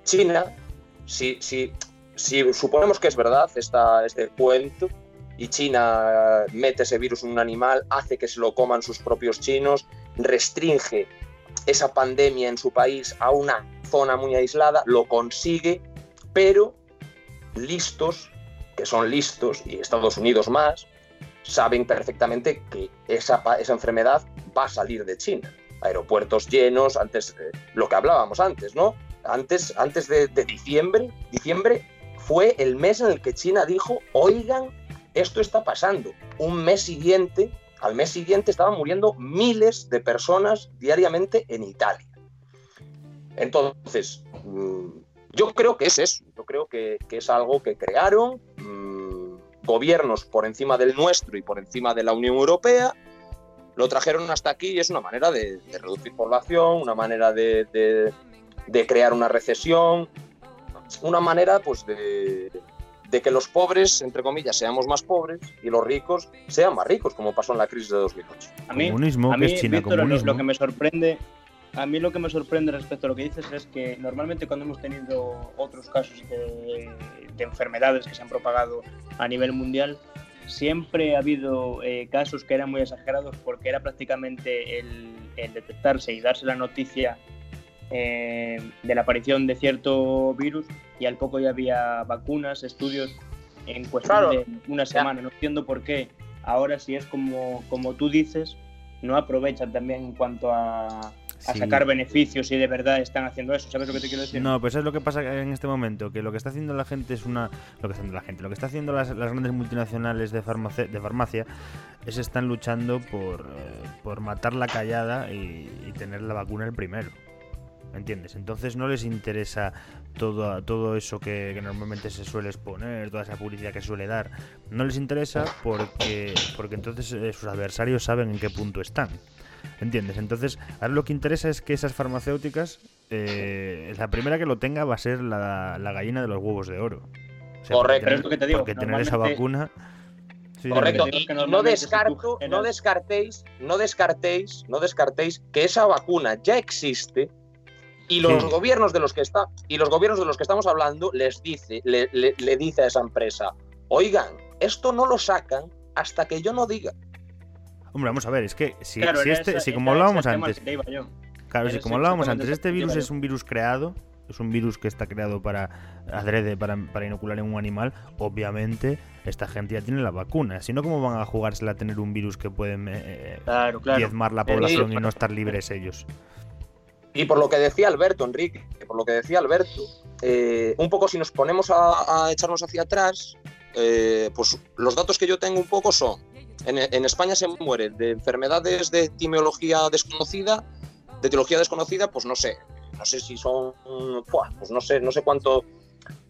China, si, si, si suponemos que es verdad esta, este cuento, y China mete ese virus en un animal, hace que se lo coman sus propios chinos, restringe esa pandemia en su país a una zona muy aislada, lo consigue, pero listos, que son listos, y Estados Unidos más, saben perfectamente que esa, esa enfermedad va a salir de China. Aeropuertos llenos, antes, eh, lo que hablábamos antes, ¿no? Antes, antes de, de diciembre, diciembre fue el mes en el que China dijo, oigan, esto está pasando. Un mes siguiente, al mes siguiente estaban muriendo miles de personas diariamente en Italia. Entonces, mm, yo creo que es eso, yo creo que, es algo que crearon mm, gobiernos por encima del nuestro y por encima de la Unión Europea lo trajeron hasta aquí y es una manera de, reducir población, una manera de, crear una recesión, una manera pues de, que los pobres, entre comillas, seamos más pobres y los ricos sean más ricos, como pasó en la crisis de 2008. A mí, comunismo, a mí, Lo, que me sorprende, a mí lo que me sorprende respecto a lo que dices es que normalmente cuando hemos tenido otros casos de, de enfermedades que se han propagado a nivel mundial, siempre ha habido eh, casos que eran muy exagerados porque era prácticamente el, detectarse y darse la noticia eh, de la aparición de cierto virus y al poco ya había vacunas, estudios en cuestión de una semana. No entiendo por qué ahora si es como, como tú dices, no aprovechan también en cuanto a, a sacar beneficios y de verdad están haciendo eso. ¿Sabes lo que te quiero decir? No, pues es lo que pasa en este momento, que lo que está haciendo la gente es una... Lo que está haciendo la gente, lo que está haciendo las, grandes multinacionales de farmacia, de farmacia es están luchando por, eh, por matar la callada y, tener la vacuna el primero. ¿Entiendes? Entonces no les interesa todo, todo eso que, que, normalmente se suele exponer, toda esa publicidad que se suele dar. No les interesa porque, porque entonces eh, sus adversarios saben en qué punto están. ¿Entiendes? Entonces, ahora lo que interesa es que esas farmacéuticas, eh, la primera que lo tenga va a ser la, gallina de los huevos de oro. Correcto, es lo que te digo. Porque tener esa vacuna. Correcto, y no descarto, no descartéis, no descartéis, no descartéis que esa vacuna ya existe y los gobiernos de los que está y los gobiernos de los que estamos hablando les dice, le, le dice a esa empresa, oigan, esto no lo sacan hasta que yo no diga. Hombre, vamos a ver, es que si, este, si como hablábamos antes. Claro, si como hablábamos antes, este virus es un virus creado, es un virus que está creado para adrede, para, para, inocular en un animal, obviamente esta gente ya tiene la vacuna. Si no, ¿cómo van a jugársela a tener un virus que pueden eh, diezmar la población y no estar libres ellos? Y por lo que decía Alberto, Enrique, por lo que decía Alberto, eh, un poco si nos ponemos a, echarnos hacia atrás, eh, pues los datos que yo tengo un poco son en, España se muere de enfermedades de etimología desconocida, de etiología desconocida, pues no sé, no sé si son, pues no sé, no sé cuánto,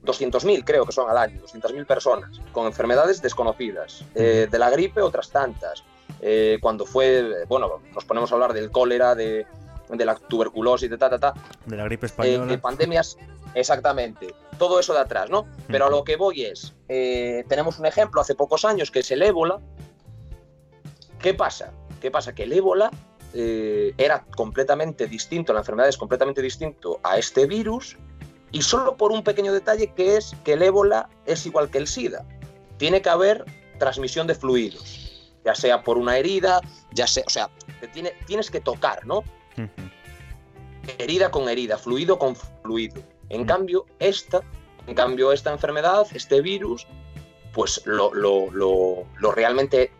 200.000 creo que son al año, 200.000 personas con enfermedades desconocidas. Eh, de la gripe otras tantas. Eh, cuando fue, bueno, nos ponemos a hablar del cólera, de, la tuberculosis, de ta, ta, ta. De la gripe española. de pandemias, exactamente. Todo eso de atrás, ¿no? Pero a lo que voy es, eh, tenemos un ejemplo hace pocos años que es el ébola, ¿Qué pasa? ¿Qué pasa? Que el ébola eh, era completamente distinto, la enfermedad es completamente distinto a este virus y solo por un pequeño detalle que es que el ébola es igual que el SIDA. Tiene que haber transmisión de fluidos, ya sea por una herida, ya sea, o sea, tiene, tienes que tocar, ¿no? Herida con herida, fluido con fluido. En cambio, esta, en cambio, esta enfermedad, este virus, pues lo, lo, lo realmente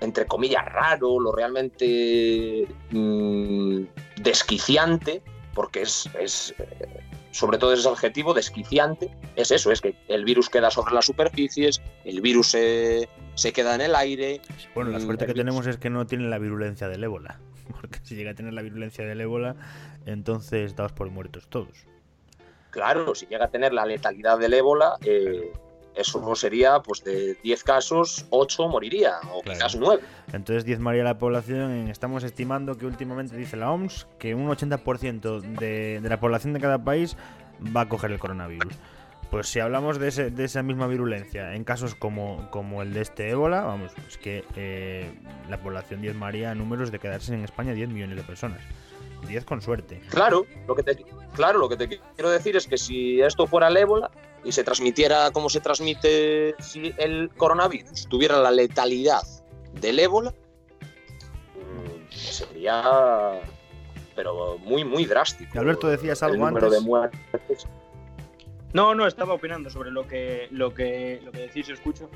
entre comillas, raro, lo realmente mm, desquiciante, porque es, es eh, sobre todo ese adjetivo, desquiciante, es eso, es que el virus queda sobre las superficies, el virus se, queda en el aire. Bueno, la mm, suerte que tenemos es que no tiene la virulencia del ébola, porque si llega a tener la virulencia del ébola, entonces daos por muertos todos. Claro, si llega a tener la letalidad del ébola, eh, eso sería, pues de 10 casos, 8 moriría, o quizás 9. Entonces diezmaría la población. Estamos estimando que últimamente dice la OMS que un 80% de, de la población de cada país va a coger el coronavirus. Pues si hablamos de, esa misma virulencia en casos como, como el de este ébola, vamos, es que eh, la población diezmaría números de quedarse en España 10 millones de personas. 10 con suerte. Claro, lo que te, claro, lo que te quiero decir es que si esto fuera el ébola, y se transmitiera como se transmite si el coronavirus tuviera la letalidad del ébola, mm, sería pero muy muy drástico. Alberto decías algo el antes. De muertes. No, no, estaba opinando sobre lo que lo que lo que decís y escucho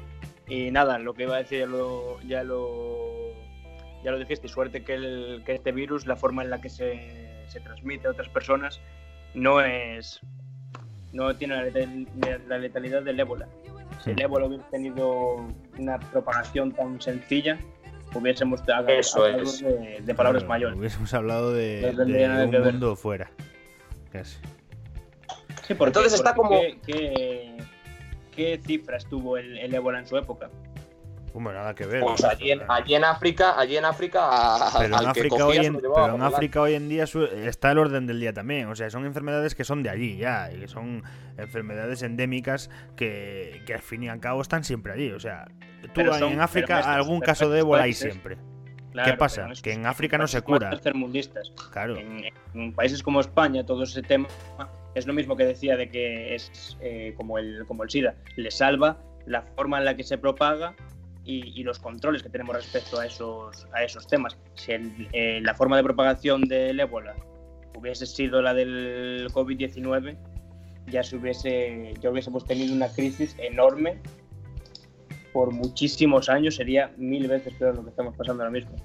y nada, lo que iba a decir ya lo ya lo ya lo dijiste, suerte que, el, que este virus, la forma en la que se, se transmite a otras personas no es no tiene la letalidad del ébola. Si el ébola hubiera tenido una propagación tan sencilla, hubiésemos hablado de, palabras mayores. Hubiésemos hablado de, un mundo fuera. Casi. Sí, porque, Entonces está como... ¿qué, qué, cifras tuvo el, ébola en su época? Hombre, nada que ver. Pues allí en, allí en África, allí en África, pero en África, hoy en, pero en África hoy en día está el orden del día también. O sea, son enfermedades que son de allí ya, y que son enfermedades endémicas que, que al fin y al cabo están siempre allí. O sea, tú en África algún caso de ébola hay siempre. ¿Qué pasa? Que en África no se cura. Claro. En, países como España, todo ese tema es lo mismo que decía de que es eh, como, el, como el SIDA. Le salva la forma en la que se propaga y, los controles que tenemos respecto a esos, a esos temas. Si eh, la forma de propagación del ébola hubiese sido la del COVID-19, ya, se hubiese, ya hubiésemos tenido una crisis enorme por muchísimos años, sería mil veces peor lo que estamos pasando ahora mismo.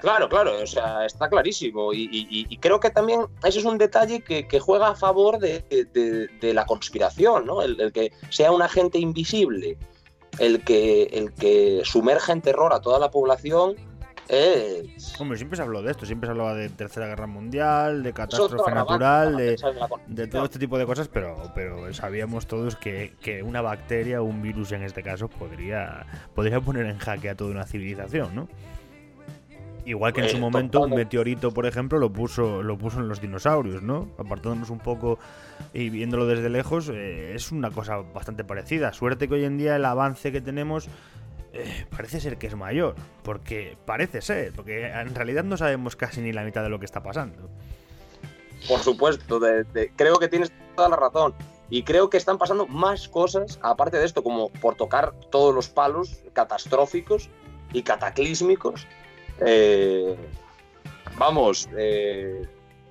Claro, claro, o sea, está clarísimo. Y, creo que también ese es un detalle que, juega a favor de, la conspiración, ¿no? el, que sea un agente invisible el que, el que sumerge en terror a toda la población es... Hombre, siempre se habló de esto, siempre se hablaba de Tercera Guerra Mundial, de catástrofe natural, de, todo este tipo de cosas, pero, pero sabíamos todos que, que, una bacteria o un virus en este caso podría, podría poner en jaque a toda una civilización, ¿no? Igual que en su momento un meteorito, por ejemplo, lo puso, lo puso en los dinosaurios, ¿no? Apartándonos un poco y viéndolo desde lejos, eh, es una cosa bastante parecida. Suerte que hoy en día el avance que tenemos eh, parece ser que es mayor. Porque parece ser, porque en realidad no sabemos casi ni la mitad de lo que está pasando. Por supuesto, creo que tienes toda la razón. Y creo que están pasando más cosas, aparte de esto, como por tocar todos los palos catastróficos y cataclísmicos eh, vamos, eh,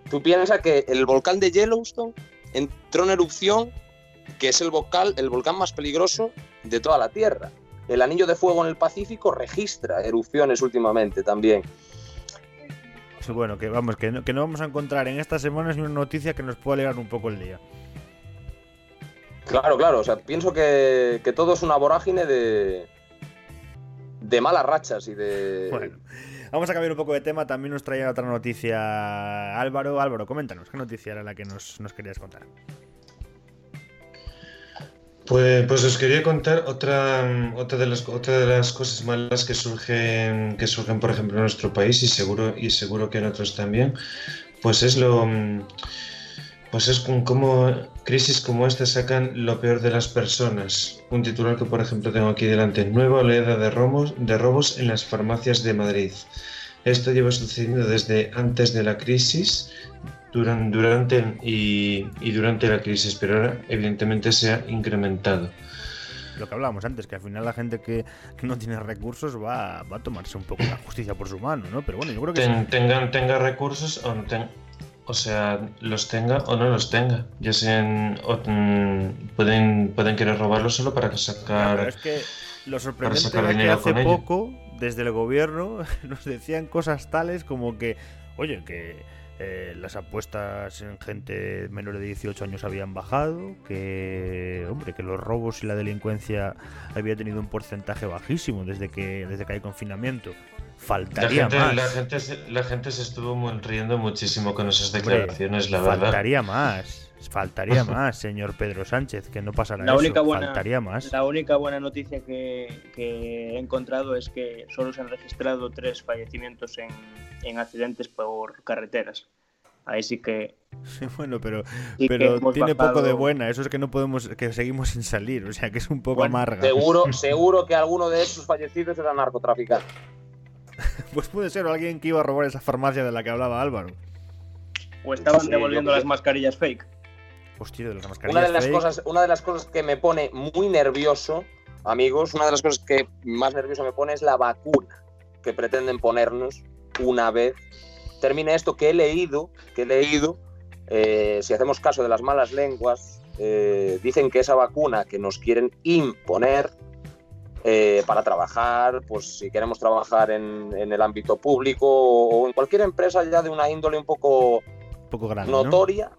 tú piensas que el volcán de Yellowstone entró en erupción, que es el volcán, el volcán más peligroso de toda la Tierra. El anillo de fuego en el Pacífico registra erupciones últimamente también. Bueno, que vamos, que no, que no vamos a encontrar en estas semanas ni una noticia que nos pueda alegrar un poco el día. Claro, claro, o sea, pienso que, que todo es una vorágine de, de malas rachas y de... Bueno. Vamos a cambiar un poco de tema. También nos traía otra noticia Álvaro. Álvaro, coméntanos, ¿qué noticia era la que nos, querías contar? Pues, pues, os quería contar otra, otra, de las, otra de las cosas malas que surgen, que surgen, por ejemplo, en nuestro país y seguro, y seguro que en otros también. Pues es lo, pues es como crisis como esta sacan lo peor de las personas. Un titular que por ejemplo tengo aquí delante. Nueva oleada de robos, de robos en las farmacias de Madrid. Esto lleva sucediendo desde antes de la crisis, durante, durante y, durante la crisis, pero ahora evidentemente se ha incrementado. Lo que hablábamos antes, que al final la gente que, no tiene recursos va, a tomarse un poco la justicia por su mano, ¿no? Pero bueno, yo creo que... tengan, tenga recursos o no tenga o sea, los tenga o no los tenga. Ya sean. Mm, pueden, pueden querer robarlo solo para sacar. pero es que lo sorprendente era que hace poco, desde el gobierno, nos decían cosas tales como que. Oye, que eh, las apuestas en gente menor de 18 años habían bajado, que hombre, que los robos y la delincuencia había tenido un porcentaje bajísimo desde que desde que hay confinamiento. Faltaría más. La gente, la gente se estuvo riendo muchísimo con esas declaraciones, la verdad. Faltaría más. Faltaría más, señor Pedro Sánchez, que no pasará la única Buena, Faltaría más. La única buena noticia que, he encontrado es que solo se han registrado tres fallecimientos en, en accidentes por carreteras. Ahí sí que. Sí, bueno, pero, pero tiene poco de buena. Eso es que no podemos, que seguimos sin salir. O sea, que es un poco amarga. Seguro, seguro que alguno de esos fallecidos era narcotraficante. pues puede ser alguien que iba a robar esa farmacia de la que hablaba Álvaro. O estaban devolviendo las mascarillas fake. Hostia, de las mascarillas una de las Cosas, una de las cosas que me pone muy nervioso, amigos, una de las cosas que más nervioso me pone es la vacuna que pretenden ponernos una vez termine esto que he leído, que he leído, eh, si hacemos caso de las malas lenguas, eh, dicen que esa vacuna que nos quieren imponer eh, para trabajar, pues si queremos trabajar en, el ámbito público o, en cualquier empresa ya de una índole un poco, poco notoria,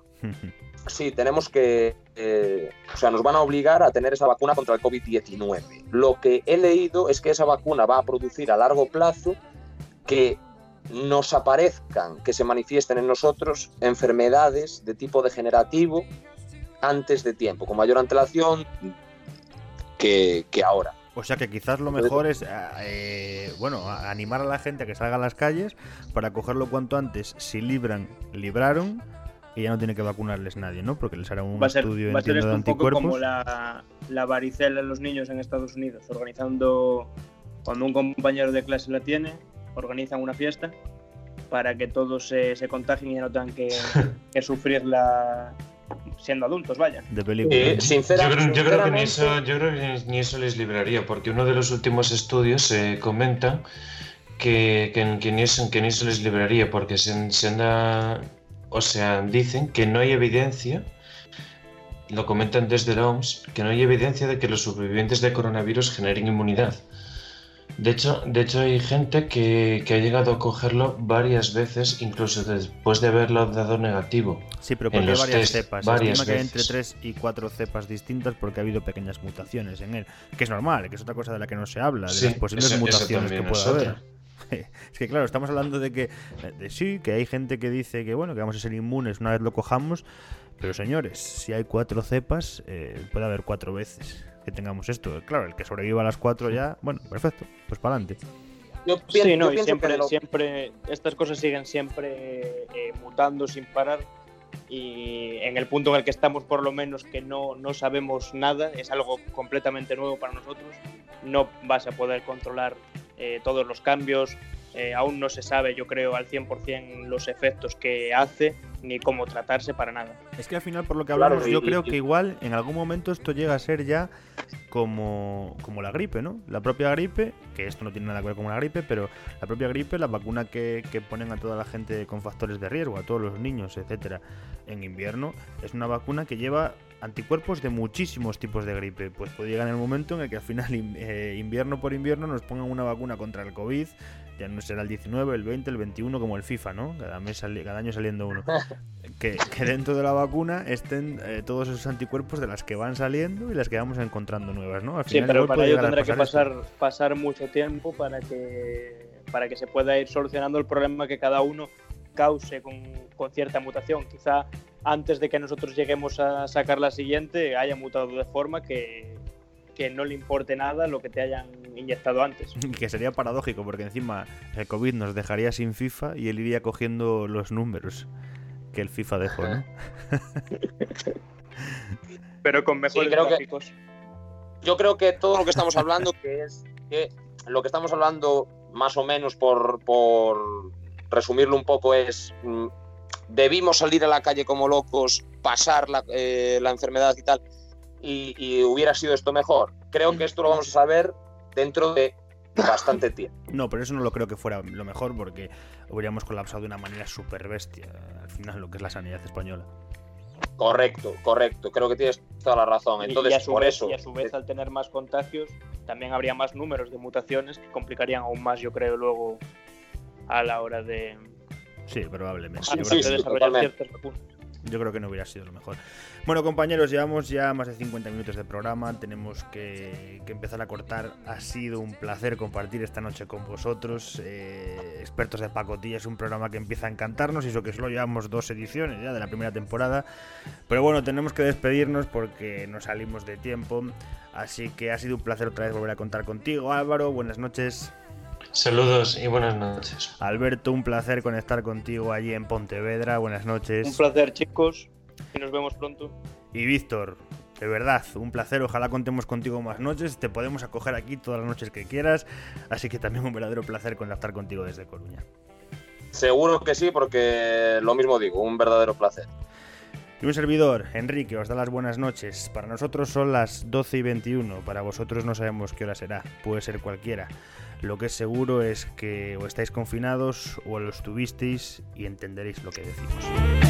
sí, tenemos que, eh, o sea, nos van a obligar a tener esa vacuna contra el COVID-19. Lo que he leído es que esa vacuna va a producir a largo plazo que nos aparezcan, que se manifiesten en nosotros enfermedades de tipo degenerativo antes de tiempo, con mayor antelación que, que ahora. O sea que quizás lo mejor es, eh, bueno, animar a la gente a que salga a las calles para cogerlo cuanto antes. Si libran, libraron y ya no tiene que vacunarles nadie, ¿no? Porque les hará un estudio va a ser esto un poco como la, la varicela en los niños en Estados Unidos, organizando, cuando un compañero de clase la tiene, organizan una fiesta para que todos se, se contagien y no tengan que, que sufrirla siendo adultos, vaya. De película. Eh, sinceramente, yo, creo, que ni eso, yo creo que ni eso les libraría, porque uno de los últimos estudios se comenta que, que, que, ni eso, que ni eso les libraría, porque se, se anda, o sea, dicen que no hay evidencia, lo comentan desde la OMS, que no hay evidencia de que los supervivientes de coronavirus generen inmunidad. De hecho, de hecho hay gente que, que, ha llegado a cogerlo varias veces, incluso después de haberlo dado negativo. Sí, pero porque hay varias cepas. Varias Se que hay entre 3 y 4 cepas distintas porque ha habido pequeñas mutaciones en él. Que es normal, que es otra cosa de la que no se habla, de sí, las posibles eso, mutaciones eso que pueda haber. Es que claro, estamos hablando de que de, sí, que hay gente que dice que bueno, que vamos a ser inmunes una vez lo cojamos, pero señores, si hay cuatro cepas, eh, puede haber cuatro veces que tengamos esto. Claro, el que sobreviva a las cuatro ya, bueno, perfecto, pues para adelante. Yo pienso, sí, no, y siempre, lo... siempre, estas cosas siguen siempre eh, mutando sin parar y en el punto en el que estamos por lo menos que no, no sabemos nada, es algo completamente nuevo para nosotros, no vas a poder controlar eh, todos los cambios, eh, aún no se sabe, yo creo, al 100% los efectos que hace ni cómo tratarse para nada. Es que al final, por lo que hablamos, Claro, y- yo creo y- que igual en algún momento esto llega a ser ya como, como la gripe, ¿no? La propia gripe, que esto no tiene nada que ver con una gripe, pero la propia gripe, la vacuna que, que ponen a toda la gente con factores de riesgo, a todos los niños, etcétera, en invierno, es una vacuna que lleva anticuerpos de muchísimos tipos de gripe. Pues puede llegar el momento en el que al final, in- eh, invierno por invierno, nos pongan una vacuna contra el COVID. Ya no será el 19, el 20, el 21 como el FIFA, ¿no? Cada, mes cada año saliendo uno. Que, que dentro de la vacuna estén eh, todos esos anticuerpos de las que van saliendo y las que vamos encontrando nuevas, ¿no? Al Sí, final pero igual para ello tendrá que pasar esto. pasar, pasar mucho tiempo para que, para que se pueda ir solucionando el problema que cada uno cause con, con cierta mutación. Quizá antes de que nosotros lleguemos a sacar la siguiente haya mutado de forma que, que no le importe nada lo que te hayan inyectado antes. Y que sería paradójico, porque encima el COVID nos dejaría sin FIFA y él iría cogiendo los números que el FIFA dejó, ¿no? Pero con mejores creo que- gráficos. yo creo que todo lo que estamos hablando, que es que lo que estamos hablando, más o menos por, por resumirlo un poco, es mm, debimos salir a la calle como locos, pasar la, eh, la enfermedad y tal, y, y hubiera sido esto mejor. Creo que esto lo vamos a saber dentro de bastante tiempo. No, pero eso no lo creo que fuera lo mejor porque habríamos colapsado de una manera súper bestia al final lo que es la sanidad española. Correcto, correcto. Creo que tienes toda la razón. Entonces, y, a su por vez, eso. y a su vez, al tener más contagios, también habría más números de mutaciones que complicarían aún más, yo creo, luego a la hora de, Sí, probablemente. Sí, sí, de desarrollar totalmente. ciertas vacunas. Yo creo que no hubiera sido lo mejor. Bueno, compañeros, llevamos ya más de 50 minutos de programa. Tenemos que, empezar a cortar. Ha sido un placer compartir esta noche con vosotros. eh, expertos de pacotilla es un programa que empieza a encantarnos. Y eso que solo llevamos dos ediciones ya de la primera temporada. Pero bueno, tenemos que despedirnos porque nos salimos de tiempo. Así que ha sido un placer otra vez volver a contar contigo, Álvaro. Buenas noches. Saludos y buenas noches. Alberto, un placer conectar contigo allí en Pontevedra. Buenas noches. Un placer, chicos, y nos vemos pronto. Y Víctor, de verdad, un placer. Ojalá contemos contigo más noches. Te podemos acoger aquí todas las noches que quieras. Así que también un verdadero placer contactar contigo desde Coruña. Seguro que sí, porque lo mismo digo, un verdadero placer. Y un servidor, Enrique, os da las buenas noches. Para nosotros son las 12 y 21. Para vosotros no sabemos qué hora será. Puede ser cualquiera. Lo que es seguro es que o estáis confinados o lo estuvisteis y entenderéis lo que decimos.